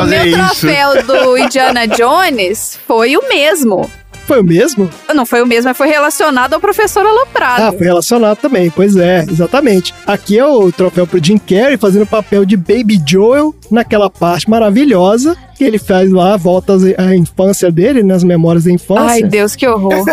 O meu troféu do Indiana Jones foi o mesmo. Foi o mesmo? Não foi o mesmo, mas foi relacionado ao professor Aloprado. Ah, foi relacionado também, pois é, exatamente. Aqui é o troféu pro Jim Carrey fazendo o papel de Baby Joel naquela parte maravilhosa que ele faz lá, volta à infância dele, nas memórias da infância. Ai, Deus, que horror.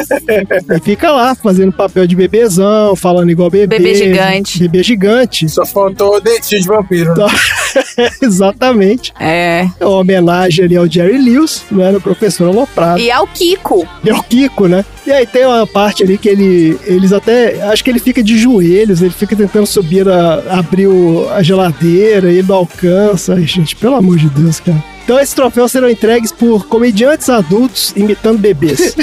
E fica lá fazendo papel de bebezão, falando igual bebê. Bebê gigante. Bebê gigante. Só faltou o dentinho de vampiro. né? Exatamente. É. É uma homenagem ali ao Jerry Lewis, né, no professor Aloprado. E ao Kiko. E é o Kiko, né? E aí tem uma parte ali que ele, eles até, acho que ele fica de joelhos, ele fica tentando subir, a, abrir o- a geladeira, e ele não alcança. Ai, gente, pelo amor de Deus, cara. Então esses troféus serão entregues por comediantes adultos imitando bebês.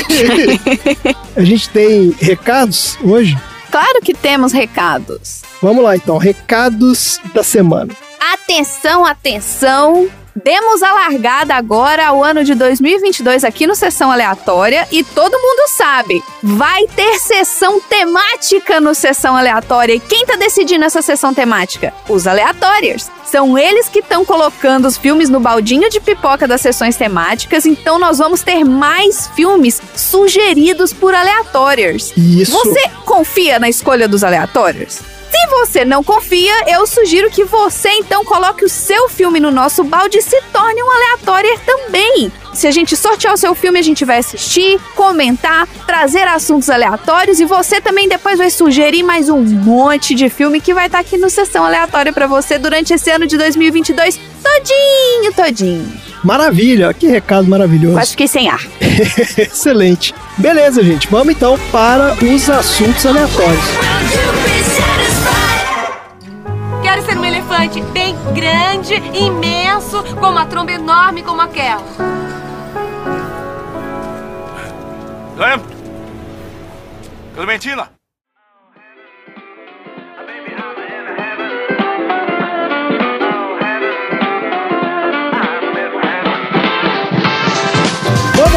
a gente tem recados hoje? Claro que temos recados. Vamos lá então, recados da semana. Atenção, atenção. Demos a largada agora ao ano de 2022 aqui no Sessão Aleatória e todo mundo sabe, vai ter sessão temática no Sessão Aleatória. E quem tá decidindo essa sessão temática? Os aleatórios. São eles que estão colocando os filmes no baldinho de pipoca das sessões temáticas, então nós vamos ter mais filmes sugeridos por aleatórios. Isso. Você confia na escolha dos aleatórios? Se você não confia, eu sugiro que você então coloque o seu filme no nosso balde e se torne um aleatório também. Se a gente sortear o seu filme, a gente vai assistir, comentar, trazer assuntos aleatórios e você também depois vai sugerir mais um monte de filme que vai estar aqui no Sessão Aleatória pra você durante esse ano de 2022 todinho, todinho. Maravilha, que recado maravilhoso. Quase fiquei sem ar. Excelente. Beleza, gente. Vamos então para os assuntos aleatórios. Quero ser um elefante bem grande, imenso, com uma tromba enorme como aquela. Clem? Clementina?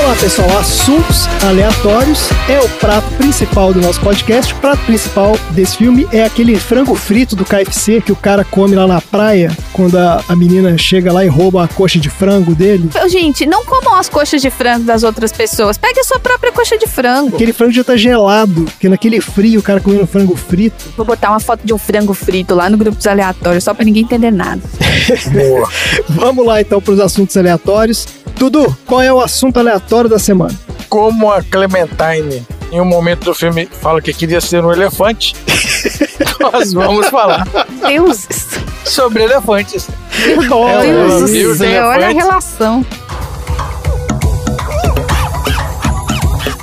Vamos lá, pessoal. Assuntos aleatórios é o prato principal do nosso podcast. O prato principal desse filme é aquele frango frito do KFC que o cara come lá na praia quando a, a menina chega lá e rouba a coxa de frango dele. Gente, não comam as coxas de frango das outras pessoas. Pegue a sua própria coxa de frango. Aquele frango já tá gelado, porque naquele frio o cara comendo frango frito. Vou botar uma foto de um frango frito lá no grupo dos aleatórios, só pra ninguém entender nada. Boa. Vamos lá então para os assuntos aleatórios. Dudu, qual é o assunto aleatório da semana? Como a Clementine, em um momento do filme, fala que queria ser um elefante, nós vamos falar Deus, sobre elefantes. Olha, Deus do e os céu, olha a relação.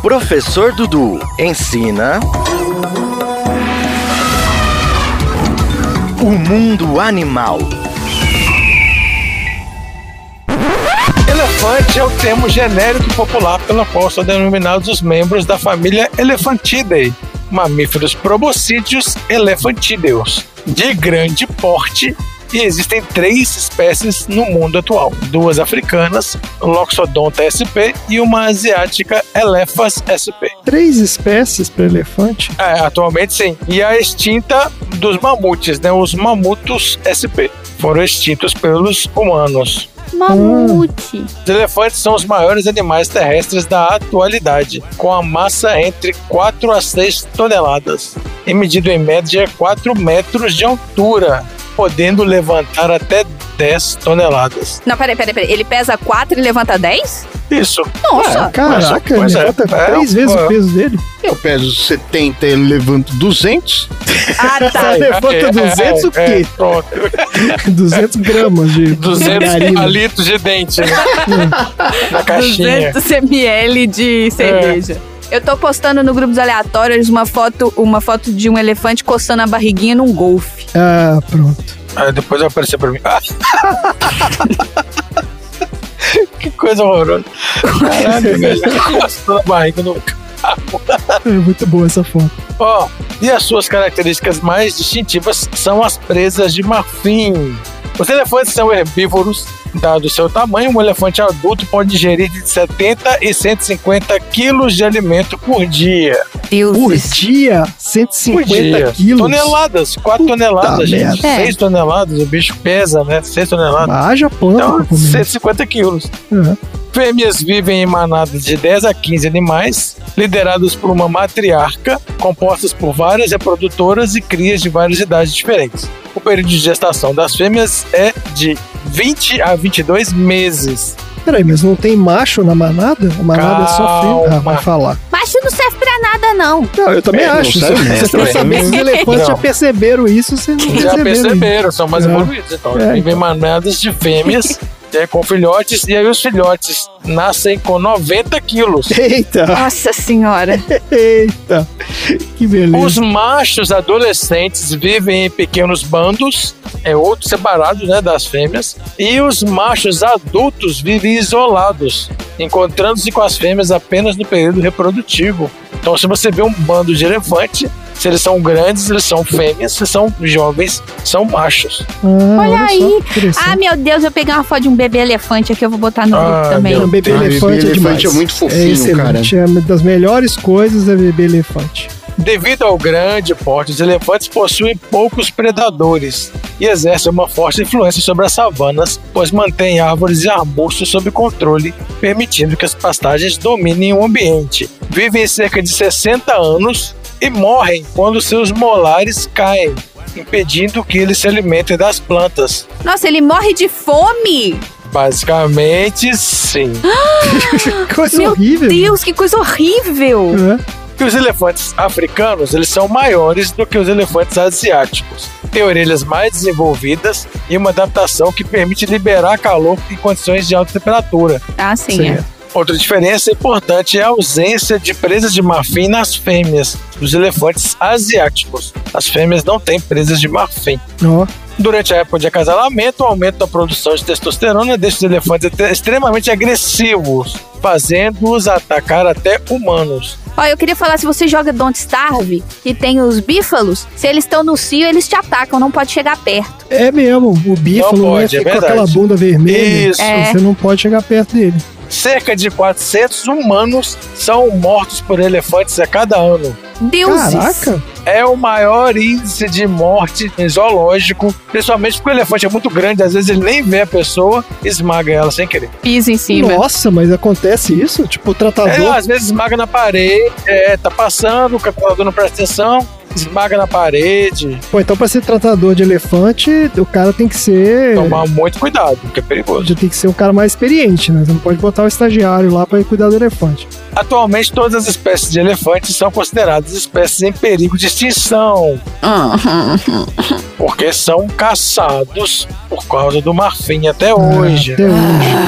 Professor Dudu ensina. O mundo animal. Elefante é o termo genérico popular pelo qual são denominados os membros da família Elephantidae, mamíferos proboscídeos elefantídeos, de grande porte e existem três espécies no mundo atual: duas africanas, Loxodonta sp, e uma asiática, Elephas sp. Três espécies para elefante? É, atualmente sim. E a extinta dos mamutes, né? Os mamutos sp. Foram extintos pelos humanos. Mamute. Os elefantes são os maiores animais terrestres da atualidade, com a massa entre 4 a 6 toneladas, e medido em média 4 metros de altura, podendo levantar até 10 toneladas. Não, peraí, peraí, peraí. Ele pesa 4 e levanta 10? Isso. Nossa! Caraca, Pois ele é. levanta É, três vezes é. o peso dele. Eu peso 70 e levanto 200. Ah, tá. Você levanta 200 o É, quê? pronto. 200 gramas de 200 margarina. palitos de dente né? na caixinha. 200 ml de cerveja. Eu tô postando no grupo dos aleatórios uma foto, uma foto de um elefante coçando a barriguinha num golfe. Ah, pronto. Aí depois vai aparecer pra mim. que coisa horrorosa. Caralho, velho. Da barriga no É muito boa essa foto. Ó, e as suas características mais distintivas são as presas de marfim. Os elefantes são herbívoros. Dado o seu tamanho, um elefante adulto pode ingerir de 70 e 150 quilos de alimento por dia. Deus. Por dia, 150 Por dia. quilos. Toneladas, 4 Puta toneladas, gente. merda. É. 6 toneladas, o bicho pesa, né? 6 toneladas. Haja pano pra Então, comer. 150 quilos. É. Fêmeas vivem em manadas de 10 a 15 animais, liderados por uma matriarca, compostas por várias reprodutoras e crias de várias idades diferentes. O período de gestação das fêmeas é de 20 a 22 meses. Peraí, mas não tem macho na manada? A manada é só fêmea. Ah, vai falar. Macho não serve pra nada, não. Não, eu também É, não acho. serve Você se os elefantes Não. já perceberam isso, você não Já perceberam. perceberam, são mais É. evoluídos. Então, É, vivem manadas de fêmeas é, com filhotes, e aí os filhotes nascem com 90 quilos. Eita, Nossa senhora. eita. Que beleza. Os machos adolescentes vivem em pequenos bandos, é outro separado né, das fêmeas, e os machos adultos vivem isolados, encontrando-se com as fêmeas apenas no período reprodutivo. Então, se você vê um bando de elefante, se eles são grandes, eles são fêmeas, se são jovens, são machos. Ah, Olha só, aí. Ah, meu Deus, eu peguei uma foto de um bebê elefante aqui, eu vou botar no Ah, grupo também. Não, bebê Ah, bebê elefante é elefante demais. é muito fofinho, excelente. É uma das melhores coisas é bebê elefante. Devido ao grande porte, os elefantes possuem poucos predadores e exercem uma forte influência sobre as savanas, pois mantêm árvores e arbustos sob controle, permitindo que as pastagens dominem o ambiente. Vivem cerca de 60 anos e morrem quando seus molares caem, impedindo que eles se alimentem das plantas. Nossa, ele morre de fome. Basicamente, sim. Coisa Meu horrível. Deus, que coisa horrível. É. que os elefantes africanos eles são maiores do que os elefantes asiáticos. Têm orelhas mais desenvolvidas e uma adaptação que permite liberar calor em condições de alta temperatura. Ah, sim. Sim, é. Outra diferença importante é a ausência de presas de marfim nas fêmeas dos elefantes asiáticos. As fêmeas não têm presas de marfim. Ó, Durante a época de acasalamento, o aumento da produção de testosterona deixa os elefantes extremamente agressivos, fazendo-os atacar até humanos. Ó, eu queria falar, se você joga Don't Starve e tem os bífalos, se eles estão no cio, eles te atacam, não pode chegar perto. é mesmo. O bífalo Não né, pode, é fica com aquela bunda vermelha. Isso. É. Você não pode chegar perto dele. Cerca de 400 humanos são mortos por elefantes a cada ano. Deuses. Caraca. É o maior índice de morte em zoológico, principalmente porque o elefante é muito grande, às vezes ele nem vê a pessoa e esmaga ela sem querer. Pisa em cima. Nossa, mas acontece isso? Tipo, o É, tratador. às vezes esmaga na parede, é, tá passando, o tratador não presta atenção, esmaga na parede. Pô, então pra ser tratador de elefante, o cara tem que ser. Tomar muito cuidado, porque é perigoso. Já tem que ser um cara mais experiente, né? Você não pode botar o estagiário lá pra ir cuidar do elefante. Atualmente, todas as espécies de elefantes são consideradas espécies em perigo de extinção, porque são caçados por causa do marfim até hoje. Até hoje.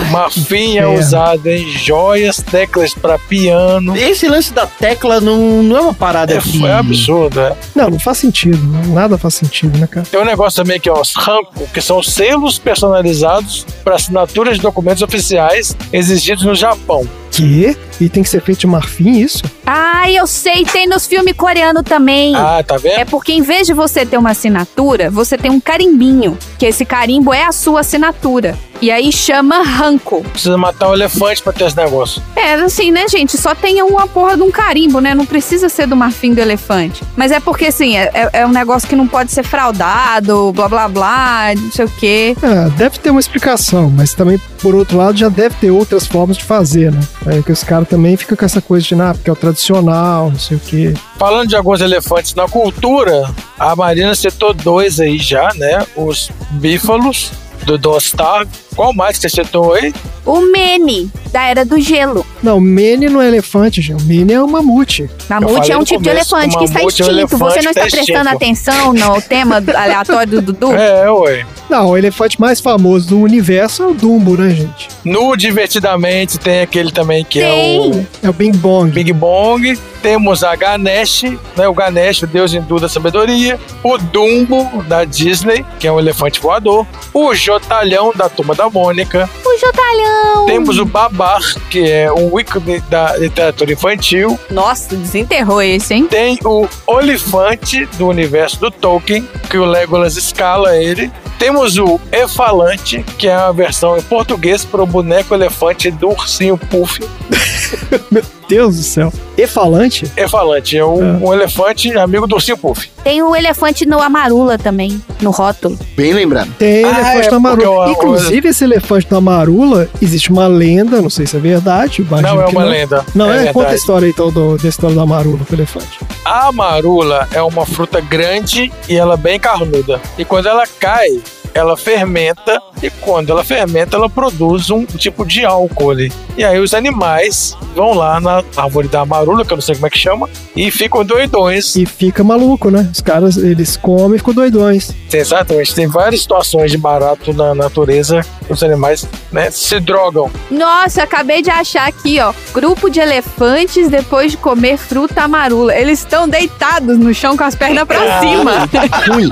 O marfim é usado em joias, teclas para piano. Esse lance da tecla não, não é uma parada É, que... é absurdo, é. Não, não faz sentido. Nada faz sentido, né, cara? Tem um negócio também que é os ranco, que são selos personalizados para assinaturas de documentos oficiais exigidos no Japão. Que? E tem que ser feito de marfim, isso? Ai, eu sei, tem nos filmes coreanos também. Ah, tá vendo? É porque em vez de você ter uma assinatura, você tem um carimbinho. Que esse carimbo é a sua assinatura. E aí chama ranco. Precisa matar um elefante para ter esse negócio. É, assim, né, gente? Só tem uma porra de um carimbo, né? Não precisa ser do marfim do elefante. Mas é porque, assim, é, é- é um negócio que não pode ser fraudado, blá blá blá, não sei o quê. Ah, deve ter uma explicação, mas também, por outro lado, já deve ter outras formas de fazer, né? É que os caras também ficam com essa coisa de, ah, porque é o tradicional, não sei o quê. Falando de alguns elefantes na cultura, a Marina citou dois aí já, né? Os bífalos do Don't Starve. Qual mais que você citou aí? O Mene, da Era do Gelo. Não, o Mene não é elefante, gente. O Mene é um mamute. Mamute é um tipo de começo, elefante o que está é um extinto. Você elefante não está tá prestando extinto. atenção no tema aleatório do Dudu? É, ué. Não, o elefante mais famoso do universo é o Dumbo, né, gente? No Divertidamente tem aquele também que é o Tem. É o Bing Bong. Big Bong. Temos a Ganesh, né? O Ganesh, o deus hindu da sabedoria. O Dumbo, da Disney, que é um elefante voador. O Jotalhão, da Turma da Mônica. O Jotalhão. Temos o Babar, que é um ícone da literatura infantil. Nossa, desenterrou esse, hein? Tem o Olifante, do universo do Tolkien, que o Legolas escala ele. Temos o Efalante, que é a versão em português para o boneco elefante do ursinho Puff. Deus do céu. Efalante? É falante, é um, um elefante amigo do ursinho Puff. Tem o elefante no Amarula também, no rótulo. Bem lembrado. Tem Ah, elefante é da Marula. porque o- Inclusive, esse elefante da Marula, existe uma lenda, não sei se é verdade. Não é uma lenda. Não, é, é conta a história então do, da história da Marula, do elefante. A marula é uma fruta grande e ela é bem carnuda. E quando ela cai, ela fermenta e quando ela fermenta, ela produz um tipo de álcool ali. E aí os animais vão lá na árvore da marula, que eu não sei como é que chama, e ficam doidões. E fica maluco, né? Os caras, eles comem e ficam doidões. Exatamente, tem várias situações de barato na natureza, os animais né, se drogam. Nossa, acabei de achar aqui, ó. Grupo de elefantes depois de comer fruta amarula. Eles estão deitados no chão com as pernas pra cima. Ruim.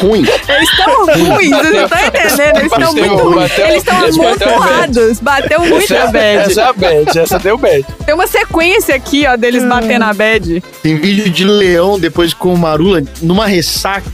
Ruim. Eles estão ruins, vocês não estão entendendo. Eles estão muito ruins. bateu, Eles estão bateu amontoados. Bateu muito essa, a é, bad. essa é a bad, essa deu bad. Tem uma sequência aqui, ó, deles batendo a bad. Tem vídeo de leão depois com o Marula numa ressaca.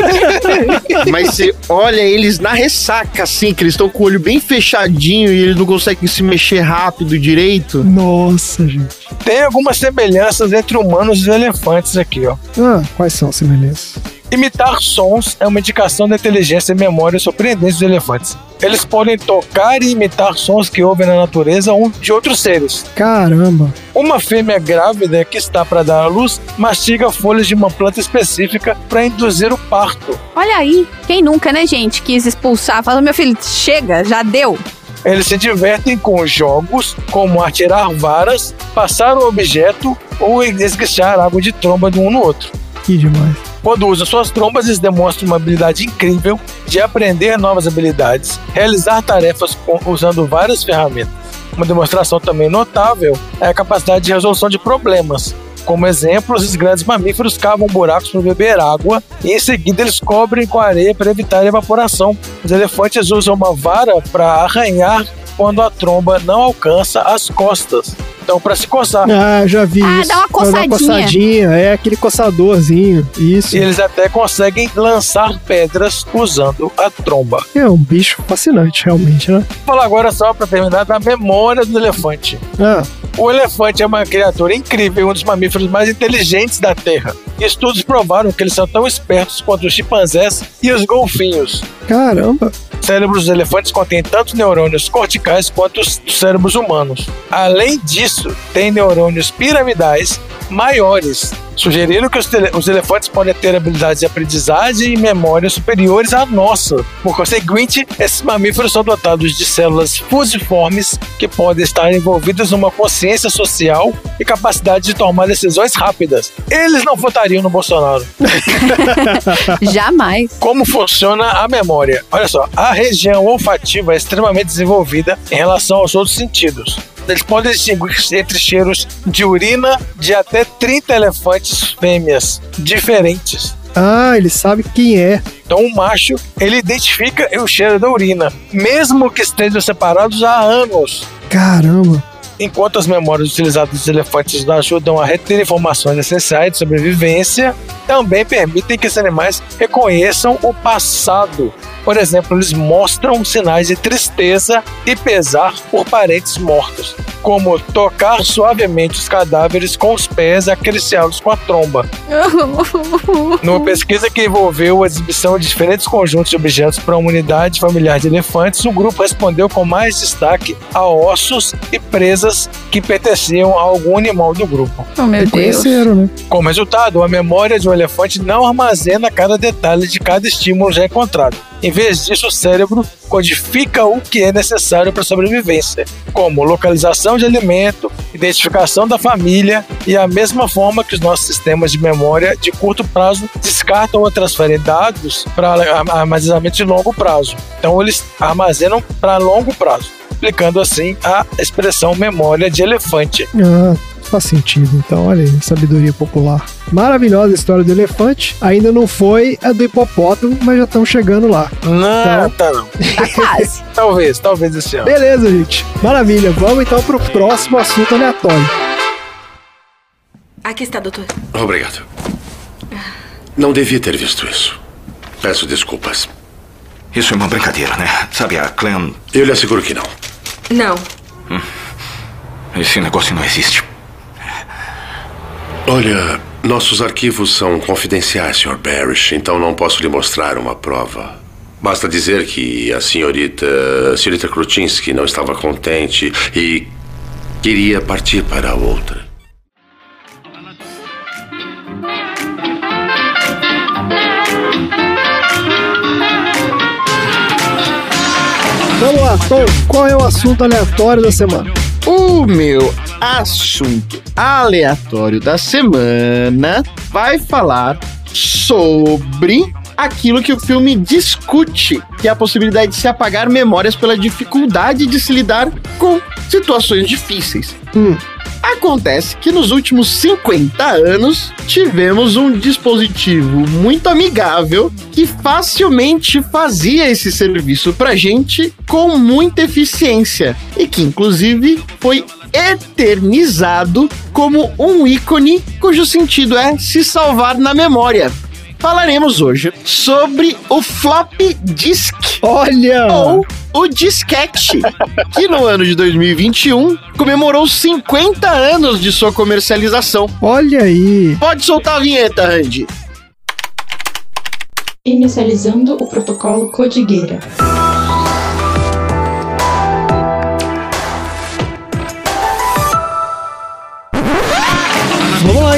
Mas você olha eles na ressaca, assim, que eles estão com o olho bem fechadinho e eles não conseguem se mexer rápido direito. Nossa, gente. Tem algumas semelhanças entre humanos e elefantes aqui, ó. Ah, quais são as semelhanças? Imitar sons é uma indicação da inteligência e memória surpreendentes dos elefantes. Eles podem tocar e imitar sons que ouvem na natureza um de outros seres. Caramba. Uma fêmea grávida que está para dar à luz mastiga folhas de uma planta específica para induzir o parto. Olha aí, quem nunca, né, gente, quis expulsar, falou, meu filho, chega, já deu. Eles se divertem com jogos como atirar varas, passar um objeto ou esguichar água de tromba de um no outro. Que demais. Quando usam suas trombas, eles demonstram uma habilidade incrível de aprender novas habilidades, realizar tarefas usando várias ferramentas. Uma demonstração também notável é a capacidade de resolução de problemas. Como exemplo, os grandes mamíferos cavam buracos para beber água e em seguida eles cobrem com areia para evitar a evaporação. Os elefantes usam uma vara para arranhar quando a tromba não alcança as costas. Então, para se coçar. Ah, já vi Ah, isso. dá uma Pra dar coçadinha. coçadinha. É aquele coçadorzinho. Isso. E eles até conseguem lançar pedras usando a tromba. É um bicho fascinante, realmente, né? Vou falar agora só para terminar da memória do elefante. Ah, O elefante é uma criatura incrível, um dos mamíferos mais inteligentes da Terra. Estudos provaram que eles são tão espertos quanto os chimpanzés e os golfinhos. caramba. O cérebro dos elefantes contém tanto neurônios corticais quanto os cérebros humanos. Além disso, tem neurônios piramidais maiores. Sugeriram que os, tele- os elefantes podem ter habilidades de aprendizagem e memória superiores à nossa. Por conseguinte, esses mamíferos são dotados de células fusiformes que podem estar envolvidas numa consciência social e capacidade de tomar decisões rápidas. Eles não votariam no Bolsonaro. Jamais. Como funciona a memória? Olha só, a região olfativa é extremamente desenvolvida em relação aos outros sentidos. Eles podem distinguir entre cheiros de urina de até 30 elefantes fêmeas diferentes. Ah, ele sabe quem é. Então, o macho, ele identifica o cheiro da urina, mesmo que estejam separados há anos. Caramba. Enquanto as memórias utilizadas dos elefantes ajudam a reter informações essenciais de sobrevivência, também permitem que esses animais reconheçam o passado. Por exemplo, eles mostram sinais de tristeza e pesar por parentes mortos, como tocar suavemente os cadáveres com os pés e acariciá-los com a tromba. Numa pesquisa que envolveu a exibição de diferentes conjuntos de objetos para uma unidade familiar de elefantes, o grupo respondeu com mais destaque a ossos e presas que pertenciam a algum animal do grupo. Oh, meu Deus. Né? Como resultado, a memória de um elefante não armazena cada detalhe de cada estímulo já encontrado. Em vez disso, o cérebro codifica o que é necessário para a sobrevivência, como localização de alimento, identificação da família e a mesma forma que os nossos sistemas de memória de curto prazo descartam ou transferem dados para armazenamento de longo prazo. Então, eles armazenam para longo prazo, aplicando assim a expressão memória de elefante. Ah, faz sentido. Então, olha aí, sabedoria popular. Maravilhosa a história do elefante. Ainda não foi a do hipopótamo, mas já estamos chegando lá. Não, Então- tá não. Tá quase. Talvez, talvez esse ano. Beleza, gente. Maravilha. Vamos então pro próximo assunto aleatório. Aqui está, doutor. Obrigado. Não devia ter visto isso. Peço desculpas. Isso é uma brincadeira, né? Sabe, a Clem. Eu lhe asseguro que não. Não. Esse negócio não existe. Olha, nossos arquivos são confidenciais, Sr. Parrish, então não posso lhe mostrar uma prova. Basta dizer que a senhorita, a senhorita Krutinsky não estava contente e queria partir para outra. Vamos lá, Tom, qual é o assunto aleatório da semana? O meu assunto aleatório da semana vai falar sobre aquilo que o filme discute, que é a possibilidade de se apagar memórias pela dificuldade de se lidar com situações difíceis. Acontece que nos últimos 50 anos tivemos um dispositivo muito amigável que facilmente fazia esse serviço pra gente com muita eficiência e que inclusive foi eternizado como um ícone cujo sentido é se salvar na memória. Falaremos hoje sobre o flop disk. Olha! Ou o disquete, que no ano de 2021 comemorou 50 anos de sua comercialização. Olha aí! Pode soltar a vinheta, Randy. Inicializando o protocolo Codigueira.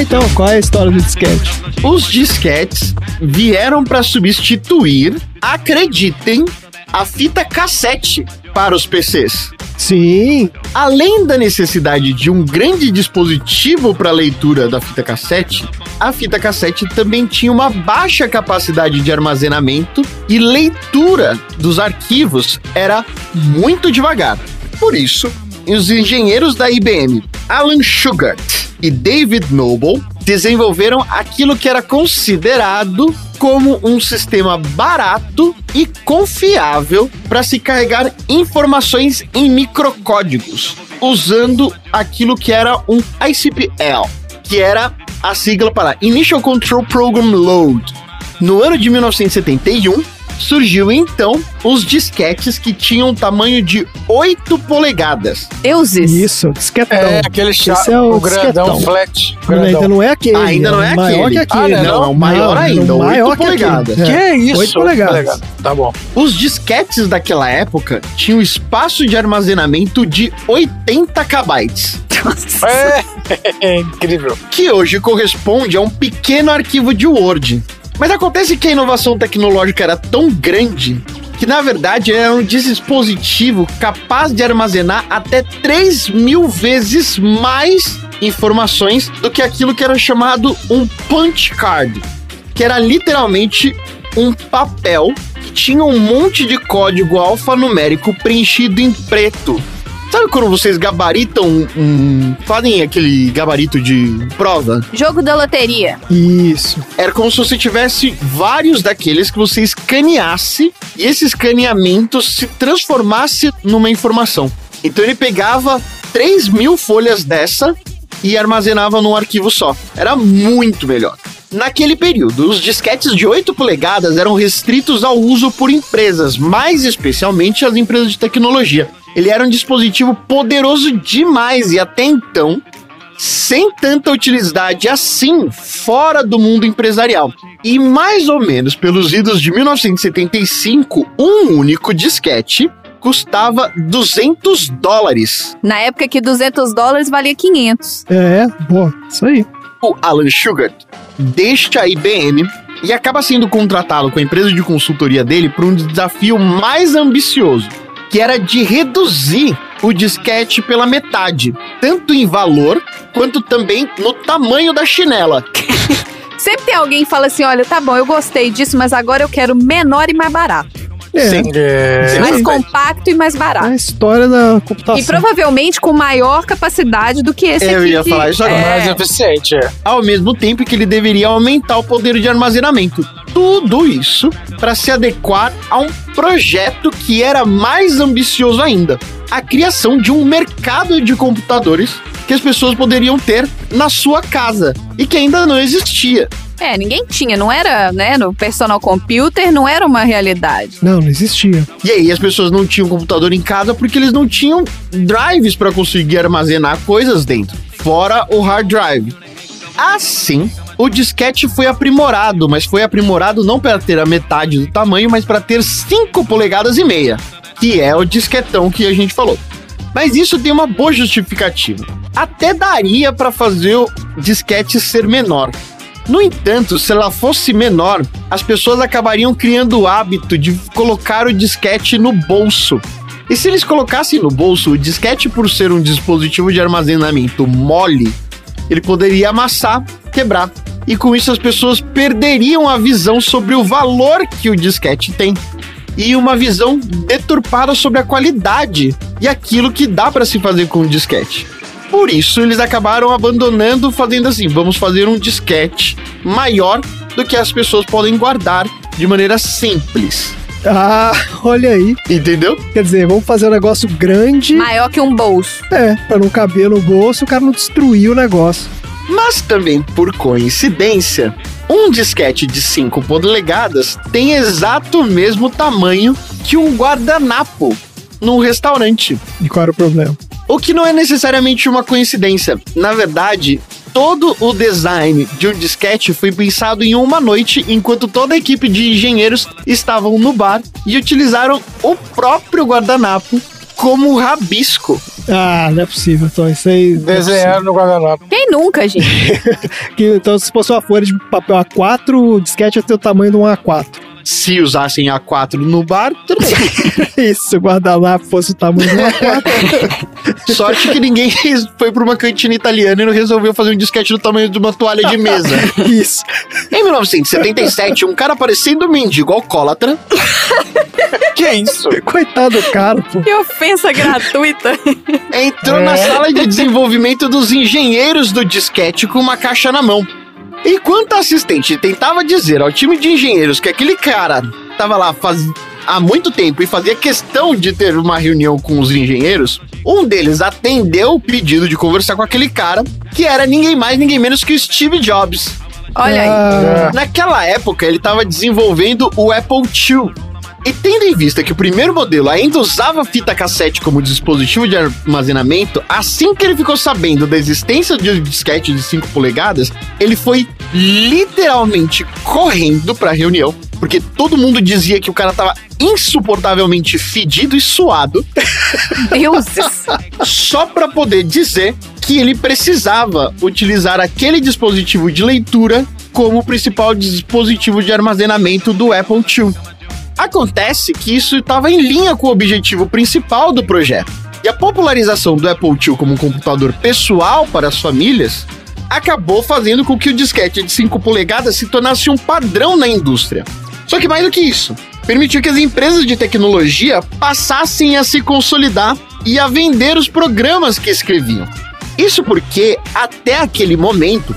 Então, qual é a história do disquete? Os disquetes vieram para substituir, acreditem, a fita cassete para os PCs. Sim. Além da necessidade de um grande dispositivo para leitura da fita cassete, a fita cassete também tinha uma baixa capacidade de armazenamento e leitura dos arquivos era muito devagar. Por isso, os engenheiros da IBM, Alan Shugart e David Noble, desenvolveram aquilo que era considerado como um sistema barato e confiável para se carregar informações em microcódigos, usando aquilo que era um ICPL, que era a sigla para Initial Control Program Load. No ano de 1971, surgiu então os disquetes que tinham um tamanho de 8 polegadas. Deuses. Isso, disquetão. É, aquele chato, Esse é o, o grandão, flat. Não, grandão. ainda não é aquele. Ainda não é maior aquele. que aquele. Ah, não, é o maior ainda, o maior que aquele. polegadas. É, Que isso? 8 polegadas. Tá bom. Os disquetes daquela época tinham espaço de armazenamento de 80 KB, É, é incrível. que hoje corresponde a um pequeno arquivo de Word. Mas acontece que a inovação tecnológica era tão grande que, na verdade, era um dispositivo capaz de armazenar até 3 mil vezes mais informações do que aquilo que era chamado um punch card, que era literalmente um papel que tinha um monte de código alfanumérico preenchido em preto. Sabe quando vocês gabaritam um, um- fazem aquele gabarito de prova? Jogo da loteria. Isso. Era como se você tivesse vários daqueles que você escaneasse e esse escaneamento se transformasse numa informação. Então ele pegava 3 mil folhas dessa e armazenava num arquivo só. Era muito melhor. Naquele período, os disquetes de 8 polegadas eram restritos ao uso por empresas, mais especialmente as empresas de tecnologia. Ele era um dispositivo poderoso demais e até então sem tanta utilidade assim fora do mundo empresarial. E mais ou menos pelos idos de 1975, um único disquete custava 200 dólares. Na época que 200 dólares valia 500. É, boa. Isso aí. O Alan Sugar deixa a IBM e acaba sendo contratado com a empresa de consultoria dele para um desafio mais ambicioso, que era de reduzir o disquete pela metade, tanto em valor quanto também no tamanho da chinela. Sempre tem alguém que fala assim: olha, tá bom, eu gostei disso, mas agora eu quero menor e mais barato. É. Sim. É, mais compacto e mais barato. A história da computação. E provavelmente com maior capacidade do que esse Eu aqui. ia que- falar isso agora. É. mais eficiente, é. Ao mesmo tempo que ele deveria aumentar o poder de armazenamento. Tudo isso para se adequar a um projeto que era mais ambicioso ainda: a criação de um mercado de computadores que as pessoas poderiam ter na sua casa e que ainda não existia. É, ninguém tinha, não era, né? No personal computer não era uma realidade. Não, não existia. E aí as pessoas não tinham computador em casa porque eles não tinham drives para conseguir armazenar coisas dentro, fora o hard drive. Assim, o disquete foi aprimorado, mas foi aprimorado não para ter a metade do tamanho, mas para ter 5 polegadas e meia, que é o disquetão que a gente falou. Mas isso tem uma boa justificativa. Até daria para fazer o disquete ser menor. No entanto, se ela fosse menor, as pessoas acabariam criando o hábito de colocar o disquete no bolso. E se eles colocassem no bolso, o disquete, por ser um dispositivo de armazenamento mole, ele poderia amassar, quebrar. E com isso as pessoas perderiam a visão sobre o valor que o disquete tem e uma visão deturpada sobre a qualidade e aquilo que dá para se fazer com o disquete. Por isso eles acabaram abandonando, fazendo assim: vamos fazer um disquete maior do que as pessoas podem guardar de maneira simples. Ah, olha aí. Entendeu? Quer dizer, vamos fazer um negócio grande. Maior que um bolso. É, pra não caber no bolso, o cara não destruir o negócio. Mas também, por coincidência, um disquete de 5 polegadas tem exato o mesmo tamanho que um guardanapo num restaurante. E qual era o problema? O que não é necessariamente uma coincidência. Na verdade, todo o design de um disquete foi pensado em uma noite, enquanto toda a equipe de engenheiros estavam no bar e utilizaram o próprio guardanapo como rabisco. Ah, não é possível, então isso aí. Desenhando no guardanapo. Quem nunca, gente? Que, então, se fosse uma folha de papel A4, o disquete ia ter o tamanho de um A4. Se usassem A4 no bar, tudo bem. Isso, se o guardanapo fosse o tamanho de um A4. Sorte que ninguém foi pra uma cantina italiana e não resolveu fazer um disquete do tamanho de uma toalha de mesa. Isso. Em 1977, um cara parecendo mendigo alcoólatra. que é isso? Coitado do cara, pô. Que ofensa gratuita. Entrou na sala de desenvolvimento dos engenheiros do disquete com uma caixa na mão. Enquanto a assistente tentava dizer ao time de engenheiros que aquele cara tava lá faz... há muito tempo e fazia questão de ter uma reunião com os engenheiros, um deles atendeu o pedido de conversar com aquele cara, que era ninguém mais, ninguém menos que o Steve Jobs. Olha aí. Ah, Naquela época, ele estava desenvolvendo o Apple II. E tendo em vista que o primeiro modelo ainda usava fita cassete como dispositivo de armazenamento, assim que ele ficou sabendo da existência de um disquete de 5 polegadas, ele foi literalmente correndo para a reunião, porque todo mundo dizia que o cara tava insuportavelmente fedido e suado, Deuses. só para poder dizer que ele precisava utilizar aquele dispositivo de leitura como o principal dispositivo de armazenamento do Apple II. Acontece que isso estava em linha com o objetivo principal do projeto. E a popularização do Apple II como um computador pessoal para as famílias acabou fazendo com que o disquete de 5 polegadas se tornasse um padrão na indústria. Só que mais do que isso, permitiu que as empresas de tecnologia passassem a se consolidar e a vender os programas que escreviam. Isso porque, até aquele momento,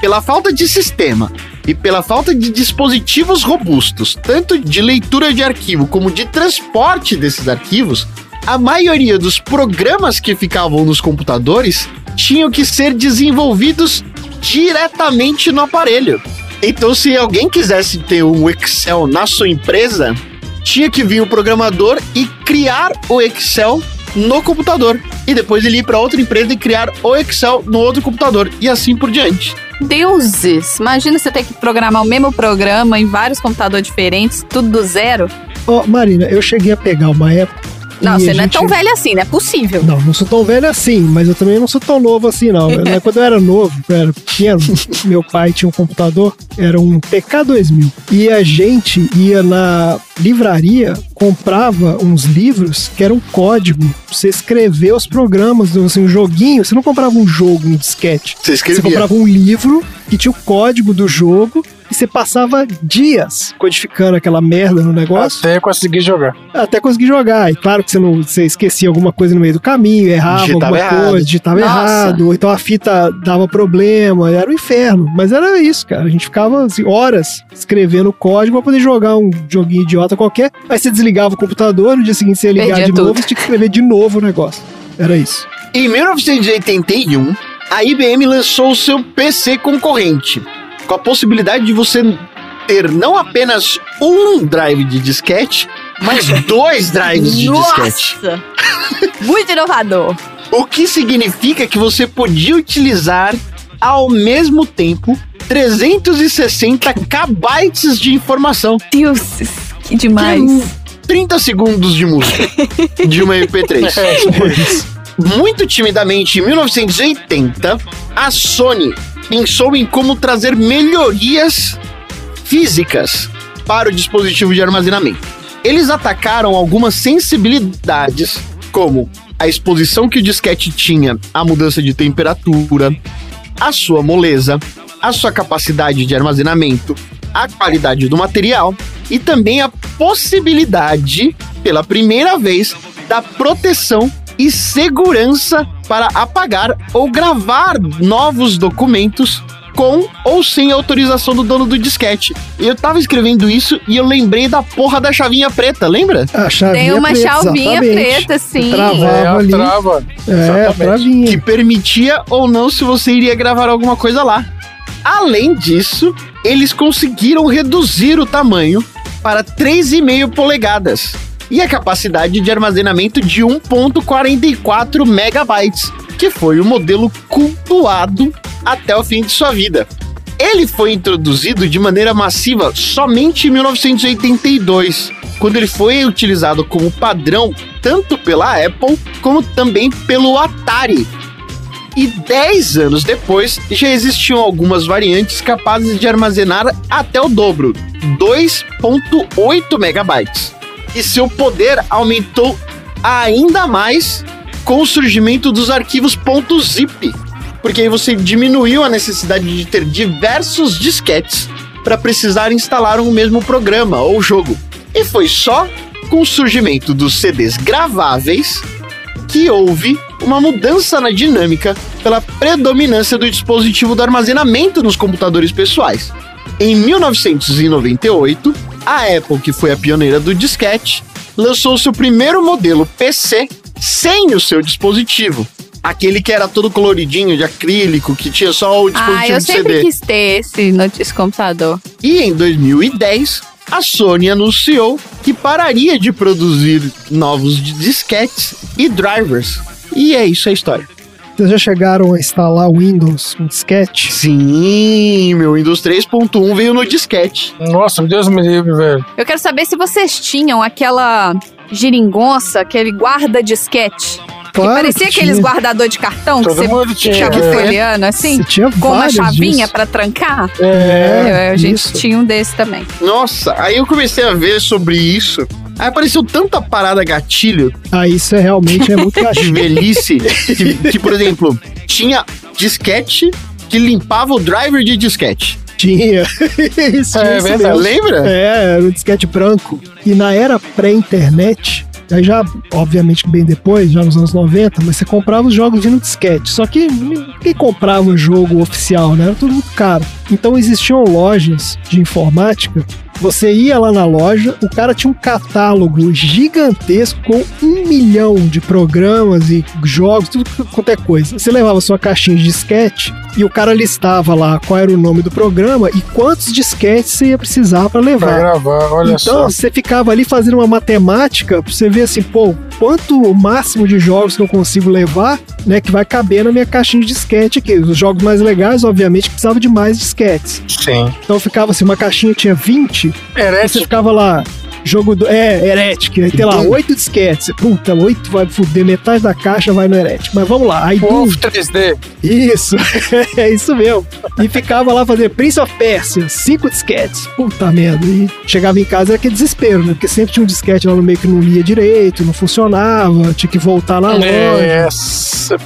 pela falta de sistema e pela falta de dispositivos robustos, tanto de leitura de arquivo como de transporte desses arquivos, a maioria dos programas que ficavam nos computadores tinham que ser desenvolvidos diretamente no aparelho. Então, se alguém quisesse ter um Excel na sua empresa, tinha que vir o programador e criar o Excel no computador. E depois ele ir para outra empresa e criar o Excel no outro computador. E assim por diante. Deuses. Imagina você ter que programar o mesmo programa em vários computadores diferentes, tudo do zero. Ó, Marina, eu cheguei a pegar uma época. Não, e você a não é gente- tão velho assim, não é possível. Não, não sou tão velho assim, mas eu também não sou tão novo assim, não. Eu- Quando eu era novo, eu era pequeno, meu pai tinha um computador, era um TK2000. E a gente ia na livraria, comprava uns livros que eram código. pra Você escrever os programas, assim, um joguinho. Você não comprava um jogo, um disquete. Você escrevia. Você comprava um livro que tinha o código do jogo e você passava dias codificando aquela merda no negócio Até conseguir jogar. até conseguir jogar. E claro que você não você esquecia alguma coisa no meio do caminho, errava Digitava alguma errado. coisa, digitava Nossa. errado, ou então a fita dava problema, era um inferno. Mas era isso, cara. A gente ficava assim, horas escrevendo código pra poder jogar um joguinho idiota qualquer. Aí você desligava o computador, no dia seguinte você ia ligar Perdia de novo, tudo. você tinha que escrever de novo o negócio. Era isso. Em 1981, a IBM lançou o seu PC concorrente, com a possibilidade de você ter não apenas um drive de disquete, mas dois drives de disquete. Nossa! Muito inovador. O que significa que você podia utilizar ao mesmo tempo 360 kbytes de informação. Deus, que demais. 30 segundos de música de uma MP3. Muito timidamente, em 1980, a Sony pensou em como trazer melhorias físicas para o dispositivo de armazenamento. Eles atacaram algumas sensibilidades, como a exposição que o disquete tinha à mudança de temperatura, a sua moleza, a sua capacidade de armazenamento, a qualidade do material e também a possibilidade, pela primeira vez, da proteção e segurança para apagar ou gravar novos documentos com ou sem autorização do dono do disquete. Eu tava escrevendo isso e eu lembrei da porra da chavinha preta, lembra? A chavinha Tem uma preta, chavinha preta, sim. Travava É, ali. trava. É, Exatamente. travinha. Que permitia ou não se você iria gravar alguma coisa lá. Além disso, eles conseguiram reduzir o tamanho para 3,5 polegadas e a capacidade de armazenamento de 1.44 megabytes, que foi o modelo cultuado até o fim de sua vida. Ele foi introduzido de maneira massiva somente em 1982, quando ele foi utilizado como padrão tanto pela Apple como também pelo Atari. E 10 anos depois, já existiam algumas variantes capazes de armazenar até o dobro, 2.8 megabytes. E seu poder aumentou ainda mais com o surgimento dos arquivos .zip, porque aí você diminuiu a necessidade de ter diversos disquetes para precisar instalar um mesmo programa ou jogo. E foi só com o surgimento dos CDs graváveis que houve uma mudança na dinâmica pela predominância do dispositivo do armazenamento nos computadores pessoais. Em 1998, a Apple, que foi a pioneira do disquete, lançou seu primeiro modelo PC sem o seu dispositivo. Aquele que era todo coloridinho de acrílico, que tinha só o dispositivo Ah, eu de sempre CD. quis ter esse, no- esse computador. E em 2010, a Sony anunciou que pararia de produzir novos disquetes e drivers. E é isso a história. Vocês já chegaram a instalar o Windows um disquete? Sim, meu Windows 3.1 veio no disquete. Nossa, Deus me livre, velho. Eu quero saber se vocês tinham aquela giringonça, aquele guarda-disquete. Que Claro parecia que aqueles tinha. guardador de cartão Todo que você tinha, ficava é. folheando assim, tinha com uma chavinha pra trancar. É, Eu- a gente isso. tinha um desse também. Nossa, aí eu comecei a ver sobre isso. Aí apareceu tanta parada gatilho Ah, isso é realmente é muito de gatilho. velhice que, que, por exemplo, tinha disquete que limpava o driver de disquete. Tinha. isso, É isso mesmo. Lembra? É, era um disquete branco. E na era pré-internet, aí já, obviamente, bem depois, já nos anos 90, mas você comprava os jogos vindo disquete. Só que quem comprava o jogo oficial, né? Era tudo muito caro. Então existiam lojas de informática. Você ia lá na loja, o cara tinha um catálogo gigantesco com um milhão de programas e jogos, tudo quanto é coisa. Você levava sua caixinha de disquete e o cara listava lá qual era o nome do programa e quantos disquetes você ia precisar para levar. Pra gravar, olha então, só. você ficava ali fazendo uma matemática pra você ver assim, pô, quanto o máximo de jogos que eu consigo levar, né, que vai caber na minha caixinha de disquete aqui. Os jogos mais legais, obviamente, precisavam de mais disquetes. Sim. Então ficava assim, uma caixinha tinha 20, você Herético. ficava lá, jogo do. É, Heretic, aí tem lá, oito disquetes. Puta, oito vai fuder, metade da caixa vai no Heretic. Mas vamos lá, aí Wolf do. 3D. Isso, é isso mesmo. E ficava lá fazendo Prince of Persia, cinco disquetes. Puta merda. E chegava em casa era aquele desespero, né? Porque sempre tinha um disquete lá no meio que não lia direito, não funcionava, tinha que voltar na loja. É,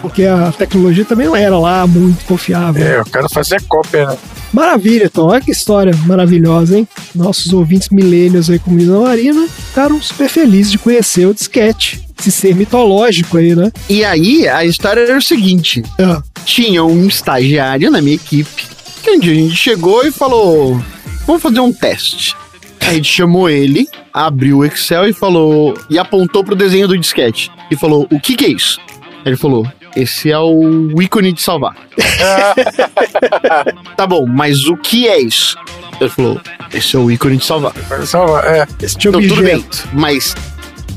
Porque a tecnologia também não era lá muito confiável. é, o cara fazia cópia, né? Maravilha, então. Olha que história maravilhosa, hein? Nossos ouvintes milênios aí com Mina Marina ficaram super felizes de conhecer o disquete. Esse ser mitológico aí, né? E aí, a história era o seguinte: Ah, tinha um estagiário na minha equipe que um dia a gente chegou e falou: Vamos fazer um teste. A gente chamou ele, abriu o Excel e falou. E apontou pro desenho do disquete. E falou: O que que é isso? Aí ele falou: esse é o ícone de salvar. tá bom, mas o que é isso? Ele falou, esse é o ícone de salvar. Salva, é. Esse Então, tudo bem, mas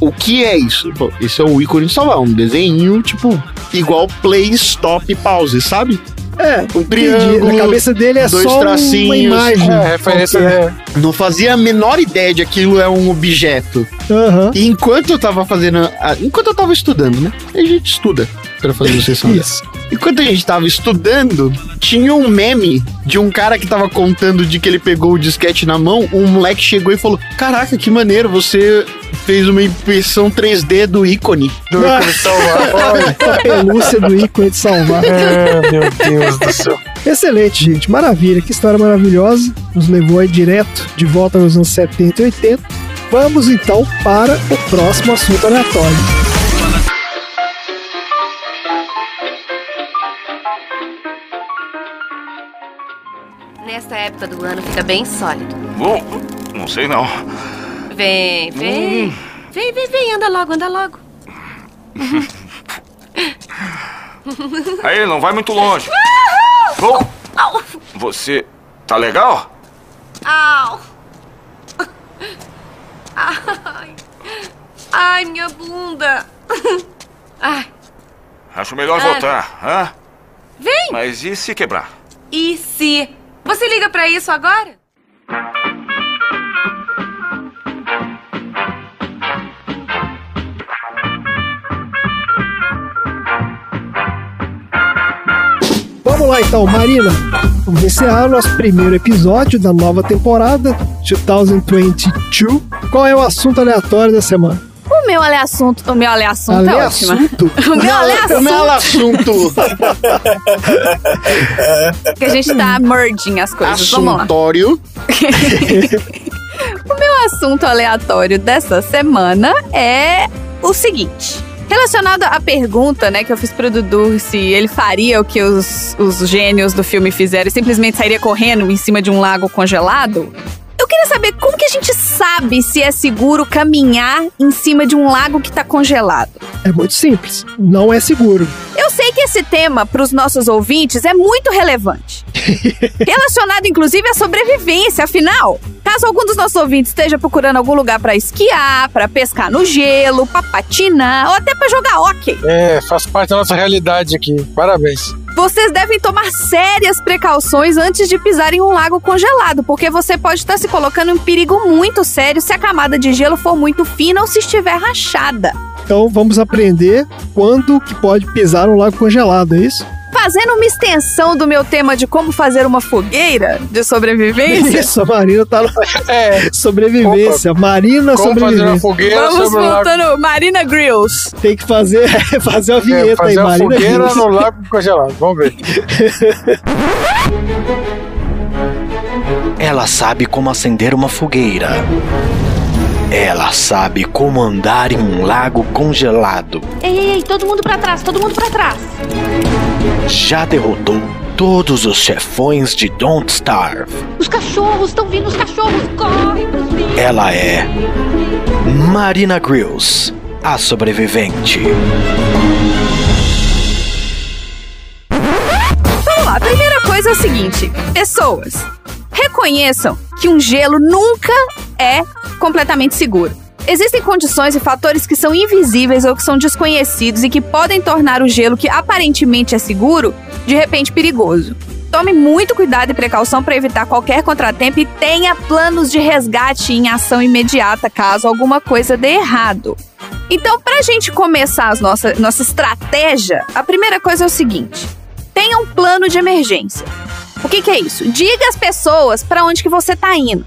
o que é isso? Falou, esse é o ícone de salvar, um desenho, tipo, igual play, stop, pause, sabe? É, um triângulo. Na cabeça dele é dois só tracinhos. uma imagem. É, referência, né? Não fazia a menor ideia de aquilo é um objeto. Aham. E enquanto eu tava fazendo. a- enquanto eu tava estudando, né? A gente estuda pra fazer o sessão Isso. Enquanto a gente tava estudando, tinha um meme de um cara que tava contando de que ele pegou o disquete na mão. Um moleque chegou e falou: Caraca, que maneiro, você fez uma impressão 3D do ícone. Do ícone de salvar. A pelúcia do ícone de salvar. É, meu Deus do céu. Excelente, gente. Maravilha. Que história maravilhosa. Nos levou aí direto de volta nos anos 70 e 80. Vamos então para o próximo assunto aleatório. Nesta época do ano fica bem sólido. Bom, não sei não. Vem, vem. Vem, vem, vem. Anda logo, anda logo. Aí, não vai muito longe. Oh, Au! você tá legal? Au! Ai, Ai minha bunda. Ai, Acho melhor Ah. voltar, hã? vem! Mas e se quebrar? E se? Você liga pra isso agora? Vamos lá então, Marina. Vamos encerrar nosso primeiro episódio da nova temporada 2022. Qual é o assunto aleatório da semana? O meu ale assunto, o meu ale assunto Ale é ótimo. assunto? O meu ale O meu assunto. assunto. Que a gente tá merging as coisas. Vamos lá. Assuntório. O meu assunto aleatório dessa semana é o seguinte. Relacionado à pergunta, né, que eu fiz pro Dudu se ele faria o que os, os gênios do filme fizeram e simplesmente sairia correndo em cima de um lago congelado. Eu queria saber como que a gente sabe se é seguro caminhar em cima de um lago que tá congelado. É muito simples. Não é seguro. Eu sei que esse tema, para os nossos ouvintes, é muito relevante. Relacionado, inclusive, à sobrevivência. Afinal, caso algum dos nossos ouvintes esteja procurando algum lugar para esquiar, para pescar no gelo, para patinar ou até para jogar hóquei, É, faz parte da nossa realidade aqui. Parabéns. Vocês devem tomar sérias precauções antes de pisar em um lago congelado, porque você pode estar se colocando em perigo muito sério se a camada de gelo for muito fina ou se estiver rachada. Então vamos aprender quando que pode pisar no lago congelado, é isso? Fazendo uma extensão do meu tema de como fazer uma fogueira de sobrevivência. Isso, a Marina tá no... É, sobrevivência. Marina como fazer uma sobrevivência. fogueira Vamos sobre o lago. voltando, Marina Grills. Tem que fazer, fazer a É, vinheta aí, fazer uma Marina. fogueira Grills. no lago congelado. Vamos ver. Ela sabe como acender uma fogueira. Ela sabe como andar em um lago congelado. Ei, ei, ei, todo mundo pra trás, todo mundo pra trás. Já derrotou todos os chefões de Don't Starve. Os cachorros, estão vindo os cachorros. Corre pros bichos. Ela é Marina Grills, a sobrevivente. Vamos lá, a primeira coisa é o seguinte: pessoas, reconheçam que um gelo nunca é completamente seguro. Existem condições e fatores que são invisíveis ou que são desconhecidos e que podem tornar o gelo que aparentemente é seguro, de repente perigoso. Tome muito cuidado e precaução para evitar qualquer contratempo e tenha planos de resgate em ação imediata caso alguma coisa dê errado. Então, para a gente começar a nossa, nossa estratégia, a primeira coisa é o seguinte: tenha um plano de emergência. O que, que é isso? Diga às pessoas para onde que você tá indo.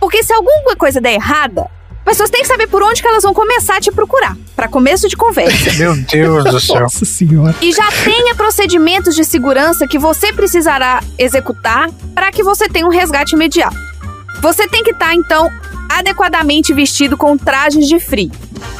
Porque se alguma coisa der errada, as pessoas têm que saber por onde que elas vão começar a te procurar, para começo de conversa. Meu Deus do céu. Nossa senhora. E já tenha procedimentos de segurança que você precisará executar para que você tenha um resgate imediato. Você tem que estar, então, adequadamente vestido com trajes de frio.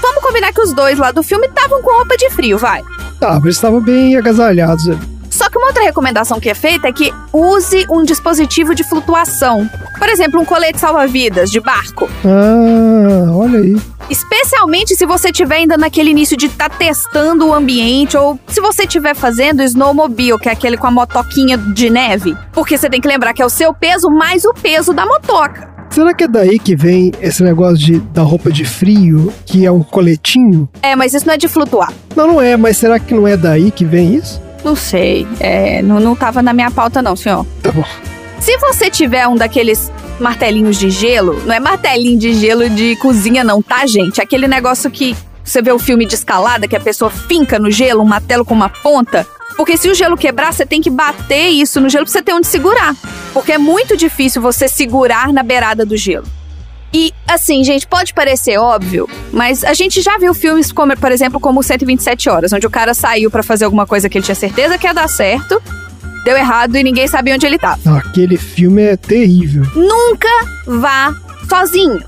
Vamos combinar que os dois lá do filme estavam com roupa de frio, vai. Tá, mas eles estavam bem agasalhados ali. Uma outra recomendação que é feita é que use um dispositivo de flutuação. Por exemplo, um colete salva-vidas de barco. Ah, olha aí. Especialmente se você estiver ainda naquele início de estar testando o ambiente ou se você estiver fazendo snowmobile, que é aquele com a motoquinha de neve. Porque você tem que lembrar que é o seu peso mais o peso da motoca. Será que é daí que vem esse negócio de, da roupa de frio, que é um coletinho? É, mas isso não é de flutuar. Não, não é, mas será que não é daí que vem isso? Não sei. É, não, não tava na minha pauta, não, senhor. Tá bom. Se você tiver um daqueles martelinhos de gelo, não é martelinho de gelo de cozinha, não, tá, gente? Aquele negócio que você vê o filme de escalada, que a pessoa finca no gelo, um martelo com uma ponta. Porque se o gelo quebrar, você tem que bater isso no gelo pra você ter onde segurar. Porque é muito difícil você segurar na beirada do gelo. E, assim, gente, pode parecer óbvio, mas a gente já viu filmes, como, por exemplo, como 127 Horas, onde o cara saiu pra fazer alguma coisa que ele tinha certeza que ia dar certo, deu errado e ninguém sabia onde ele tava. Aquele filme é terrível. Nunca vá sozinho.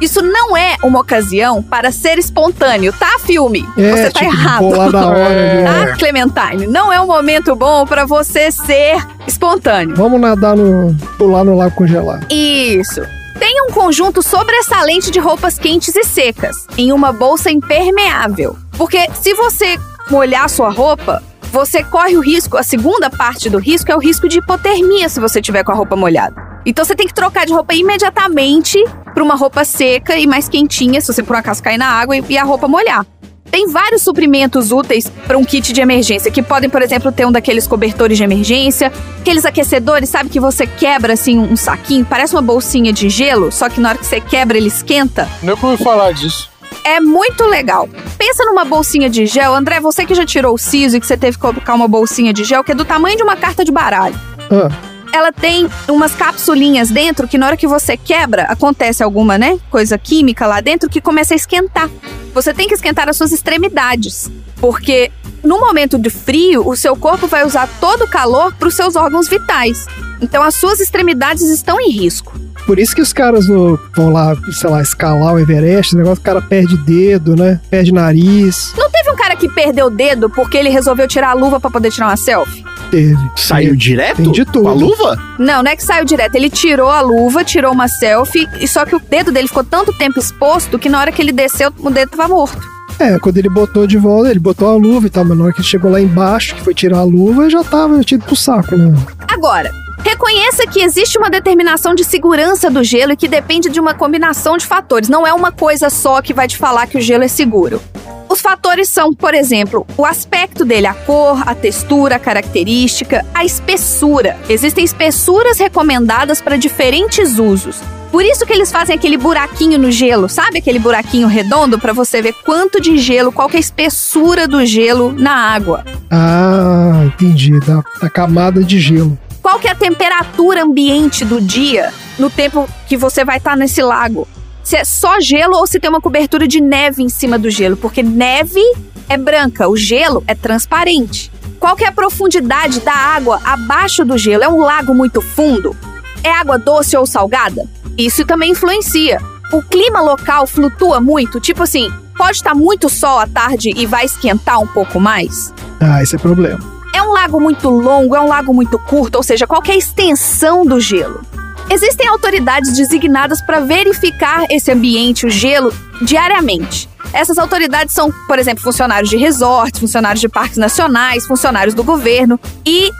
Isso não é uma ocasião para ser espontâneo, tá, filme? É, você tá tipo, errado. na hora. Tá, Clementine? Não é um momento bom para você ser espontâneo. Vamos nadar no. pular no lago congelado. Isso. Tenha um conjunto sobressalente de roupas quentes e secas, em uma bolsa impermeável. Porque se você molhar sua roupa, você corre o risco, a segunda parte do risco é o risco de hipotermia se você tiver com a roupa molhada. Então você tem que trocar de roupa imediatamente para uma roupa seca e mais quentinha, se você por acaso cair na água e a roupa molhar. Tem vários suprimentos úteis para um kit de emergência, que podem, por exemplo, ter um daqueles cobertores de emergência, aqueles aquecedores, sabe que você quebra assim um saquinho, parece uma bolsinha de gelo, só que na hora que você quebra ele esquenta. Nunca ouvi falar disso. É muito legal. Pensa numa bolsinha de gel. André, você que já tirou o siso e que você teve que colocar uma bolsinha de gel que é do tamanho de uma carta de baralho. Ah, Ela tem umas capsulinhas dentro que na hora que você quebra, acontece alguma, né, coisa química lá dentro que começa a esquentar. Você tem que esquentar as suas extremidades, porque no momento de frio, o seu corpo vai usar todo o calor para os seus órgãos vitais. Então as suas extremidades estão em risco. por isso que os caras vão lá, sei lá, escalar o Everest, esse negócio, o cara perde dedo, né? Perde nariz. Não teve um cara que perdeu o dedo porque ele resolveu tirar a luva para poder tirar uma selfie? Teve. Saiu direto? Tem de tudo. Com a luva? Não, não é que saiu direto. Ele tirou a luva, tirou uma selfie, e só que o dedo dele ficou tanto tempo exposto que na hora que ele desceu, o dedo tava morto. É, quando ele botou de volta, ele botou a luva e tal, mas na hora que ele chegou lá embaixo, que foi tirar a luva, já tava tido pro saco, né? Agora, reconheça que existe uma determinação de segurança do gelo e que depende de uma combinação de fatores. Não é uma coisa só que vai te falar que o gelo é seguro. Os fatores são, por exemplo, o aspecto dele, a cor, a textura, a característica, a espessura. Existem espessuras recomendadas para diferentes usos. Por isso que eles fazem aquele buraquinho no gelo, sabe aquele buraquinho redondo para você ver quanto de gelo, qual é a espessura do gelo na água. Ah, entendi. Da, da camada de gelo. Qual que é a temperatura ambiente do dia no tempo que você vai estar nesse lago? Se é só gelo ou se tem uma cobertura de neve em cima do gelo, porque neve é branca, o gelo é transparente. Qual que é a profundidade da água abaixo do gelo? É um lago muito fundo? É água doce ou salgada? Isso também influencia. O clima local flutua muito, tipo assim, pode estar muito sol à tarde e vai esquentar um pouco mais? Ah, esse é problema. É um lago muito longo, é um lago muito curto, ou seja, qual que a extensão do gelo? Existem autoridades designadas para verificar esse ambiente, o gelo, diariamente. Essas autoridades são, por exemplo, funcionários de resorts, funcionários de parques nacionais, funcionários do governo. E,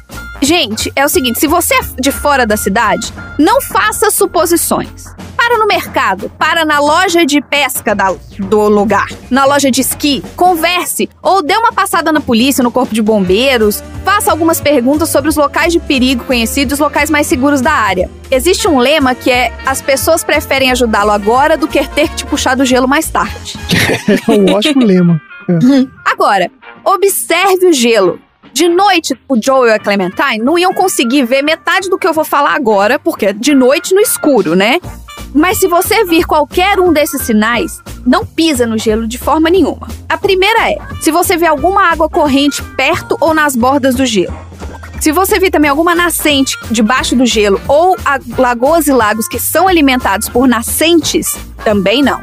gente, é o seguinte: se você é de fora da cidade, não faça suposições. Para no mercado, para na loja de pesca da- do lugar, na loja de esqui, converse ou dê uma passada na polícia, no corpo de bombeiros, faça algumas perguntas sobre os locais de perigo conhecidos os locais mais seguros da área. Existe um lema que é: as pessoas preferem ajudá-lo agora do que ter que te puxar do gelo mais tarde. É um ótimo lema. É. Agora, observe o gelo. De noite, o Joel e a Clementine não iam conseguir ver metade do que eu vou falar agora, porque é de noite no escuro, né? Mas se você vir qualquer um desses sinais, não pisa no gelo de forma nenhuma. A primeira é: se você vê alguma água corrente perto ou nas bordas do gelo. Se você vir também alguma nascente debaixo do gelo ou lagoas e lagos que são alimentados por nascentes, também não.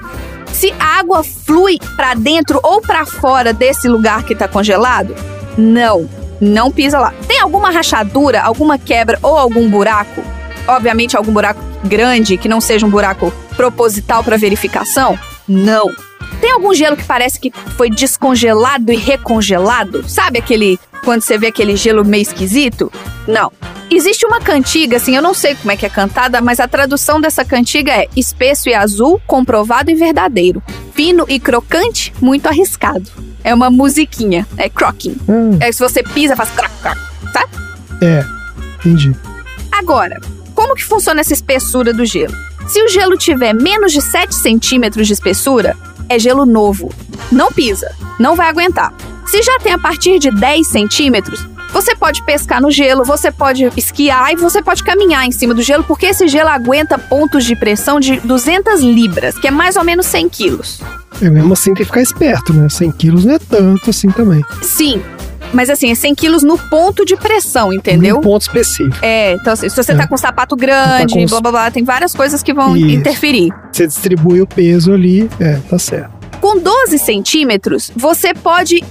Se a água flui para dentro ou para fora desse lugar que está congelado, não, não pisa lá. Tem alguma rachadura, alguma quebra ou algum buraco? Obviamente algum buraco grande que não seja um buraco proposital para verificação? Não. Tem algum gelo que parece que foi descongelado e recongelado? Sabe aquele. Quando você vê aquele gelo meio esquisito? Não. Existe uma cantiga, assim, eu não sei como é que é cantada, mas a tradução dessa cantiga é espesso e azul, comprovado e verdadeiro. Fino e crocante, muito arriscado. É uma musiquinha, é crocking. Hum. É se você pisa, faz croc, croc, tá? É, entendi. Agora, como que funciona essa espessura do gelo? Se o gelo tiver menos de 7 centímetros de espessura, é gelo novo. Não pisa, não vai aguentar. Se já tem a partir de 10 centímetros, você pode pescar no gelo, você pode esquiar e você pode caminhar em cima do gelo, porque esse gelo aguenta pontos de pressão de 200 libras, que é mais ou menos 100 quilos. É mesmo assim tem que ficar esperto, né? 100 quilos não é tanto assim também. Sim, mas assim, é 100 quilos no ponto de pressão, entendeu? Um ponto específico. É, então assim, se você É. tá com um sapato grande, Tá com blá blá blá, tem várias coisas que vão Isso. interferir. Você distribui o peso ali, é, tá certo. Com 12 centímetros, você pode.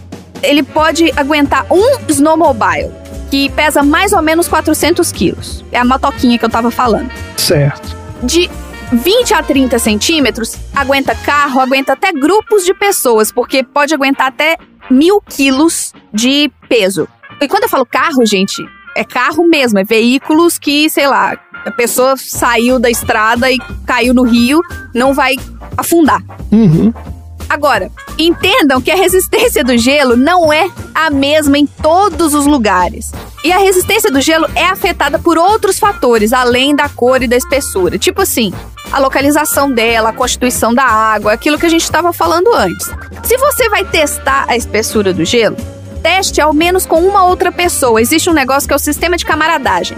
Ele pode aguentar um snowmobile, que pesa mais ou menos 400 quilos. É a motoquinha que eu tava falando. Certo. De 20 a 30 centímetros, aguenta carro, aguenta até grupos de pessoas, porque pode aguentar até mil quilos de peso. E quando eu falo carro, gente, é carro mesmo, é veículos que, sei lá, a pessoa saiu da estrada e caiu no rio, não vai afundar. Uhum. Agora, entendam que a resistência do gelo não é a mesma em todos os lugares. E a resistência do gelo é afetada por outros fatores, além da cor e da espessura. Tipo assim, a localização dela, a constituição da água, aquilo que a gente estava falando antes. Se você vai testar a espessura do gelo, teste ao menos com uma outra pessoa. Existe um negócio que é o sistema de camaradagem.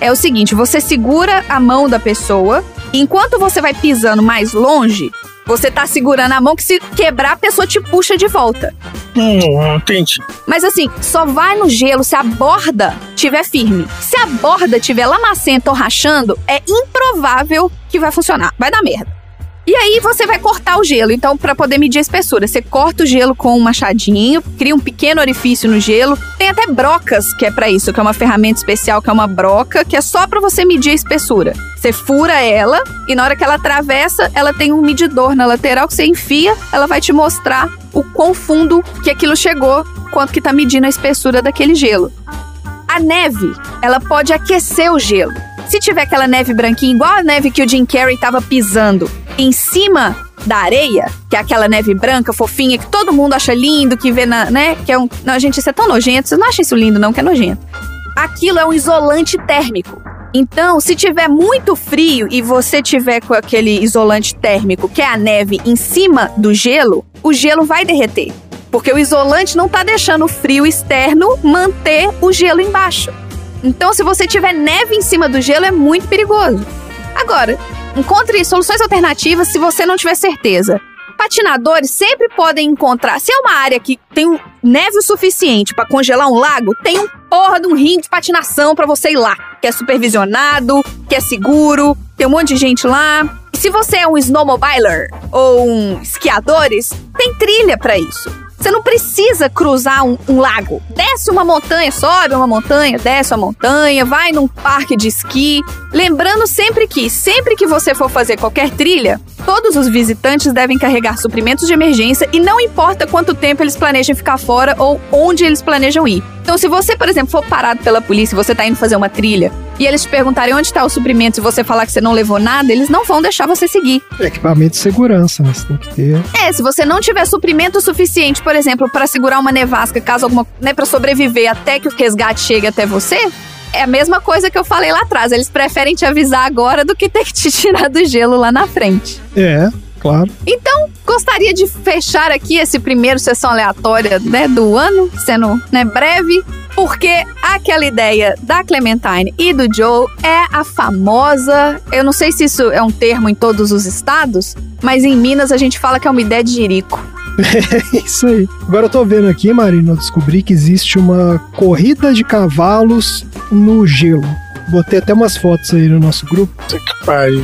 É o seguinte, você segura a mão da pessoa, enquanto você vai pisando mais longe, você tá segurando a mão que se quebrar, a pessoa te puxa de volta. Hum, entendi. Mas assim, só vai no gelo se a borda tiver firme. Se a borda tiver lamacenta ou rachando, é improvável que vai funcionar. Vai dar merda. E aí você vai cortar o gelo. Então, para poder medir a espessura, você corta o gelo com um machadinho, cria um pequeno orifício no gelo. Tem até brocas que é para isso, que é uma ferramenta especial, que é uma broca, que é só para você medir a espessura. Você fura ela e na hora que ela atravessa, ela tem um medidor na lateral que você enfia, ela vai te mostrar o quão fundo que aquilo chegou, quanto que tá medindo a espessura daquele gelo. A neve, ela pode aquecer o gelo. Se tiver aquela neve branquinha, igual a neve que o Jim Carrey tava pisando em cima da areia, que é aquela neve branca, fofinha, que todo mundo acha lindo, que vê na, né? Que é um. Não, gente, isso é tão nojento. Vocês não acham isso lindo, não, que é nojento. Aquilo é um isolante térmico. Então, se tiver muito frio e você tiver com aquele isolante térmico, que é a neve, em cima do gelo, o gelo vai derreter. Porque o isolante não tá deixando o frio externo manter o gelo embaixo. Então, se você tiver neve em cima do gelo, é muito perigoso. Agora, encontre soluções alternativas se você não tiver certeza. Patinadores sempre podem encontrar. Se é uma área que tem neve o suficiente para congelar um lago, tem um porra de um ringue de patinação para você ir lá. Que é supervisionado, que é seguro, tem um monte de gente lá. E se você é um snowmobiler ou um esquiadores, tem trilha para isso. Você não precisa cruzar um, um lago. Desce uma montanha, sobe uma montanha, desce uma montanha, vai num parque de esqui. Lembrando sempre que, sempre que você for fazer qualquer trilha, todos os visitantes devem carregar suprimentos de emergência e não importa quanto tempo eles planejam ficar fora ou onde eles planejam ir. Então, se você, por exemplo, for parado pela polícia e você tá indo fazer uma trilha e eles te perguntarem onde está o suprimento e você falar que você não levou nada, eles não vão deixar você seguir. Equipamento de segurança, né? Você tem que ter. É, se você não tiver suprimento suficiente, por exemplo, para segurar uma nevasca, caso alguma, né, para sobreviver até que o resgate chegue até você, é a mesma coisa que eu falei lá atrás. Eles preferem te avisar agora do que ter que te tirar do gelo lá na frente. É, claro. Então, gostaria de fechar aqui esse primeiro sessão aleatória né, do ano, sendo né, breve, porque aquela ideia da Clementine e do Joe é a famosa. Eu não sei se isso é um termo em todos os estados, mas em Minas a gente fala que é uma ideia de jirico. É isso aí. Agora eu tô vendo aqui, Marina, eu descobri que existe uma corrida de cavalos no gelo. Botei até umas fotos aí no nosso grupo.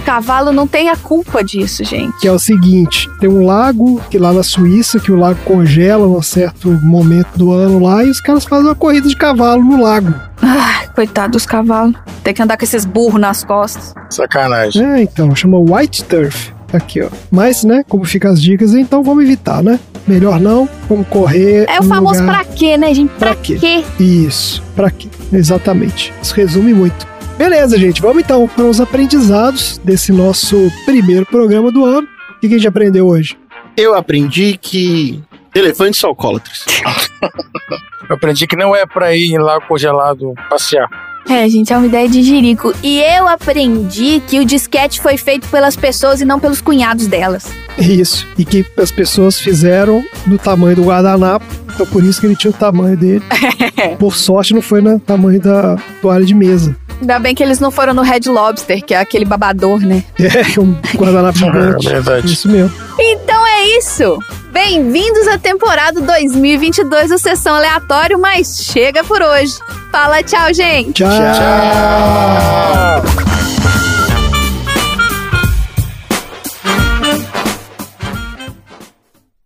Cavalo não tem a culpa disso, gente. Que é o seguinte: tem um lago que lá na Suíça, que o lago congela num certo momento do ano lá, e os caras fazem uma corrida de cavalo no lago. Ai, coitado dos cavalos. Tem que andar com esses burros nas costas. Sacanagem. É, então, chama White Turf. Aqui, ó. Mas, né, como ficam as dicas, então vamos evitar, né? Melhor não, vamos correr. É o famoso lugar- pra quê, né, gente? Pra, quê? quê? Isso, pra quê? Exatamente. Isso resume muito. Beleza, gente, vamos então para os aprendizados desse nosso primeiro programa do ano. O que a gente aprendeu hoje? Eu aprendi que elefantes são alcoólatras. Eu aprendi que não é pra ir em lago congelado passear. É, gente, é uma ideia de jirico. E eu aprendi que o disquete foi feito pelas pessoas e não pelos cunhados delas. Isso. E que as pessoas fizeram do tamanho do guardanapo. Então por isso que ele tinha o tamanho dele. Por sorte, não foi no tamanho da toalha de mesa. Ainda bem que eles não foram no Red Lobster, que é aquele babador, né? É, um guardanapo gigante. É verdade. Isso mesmo. Então é isso! Bem-vindos à temporada 2022 do Sessão Aleatório, mas chega por hoje. Fala tchau, gente! Tchau!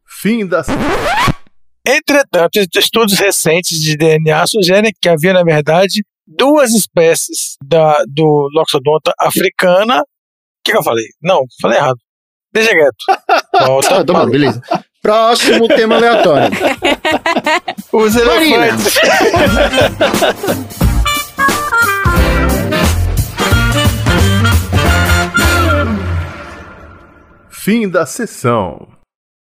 Fim da. Entretanto, estudos recentes de DNA sugerem que havia, na verdade, duas espécies da, do Loxodonta africana. O que, que eu falei? Não, falei errado. Deixa quieto. Volta Ah, tá beleza. Próximo tema aleatório. Os elefantes. Fim da sessão.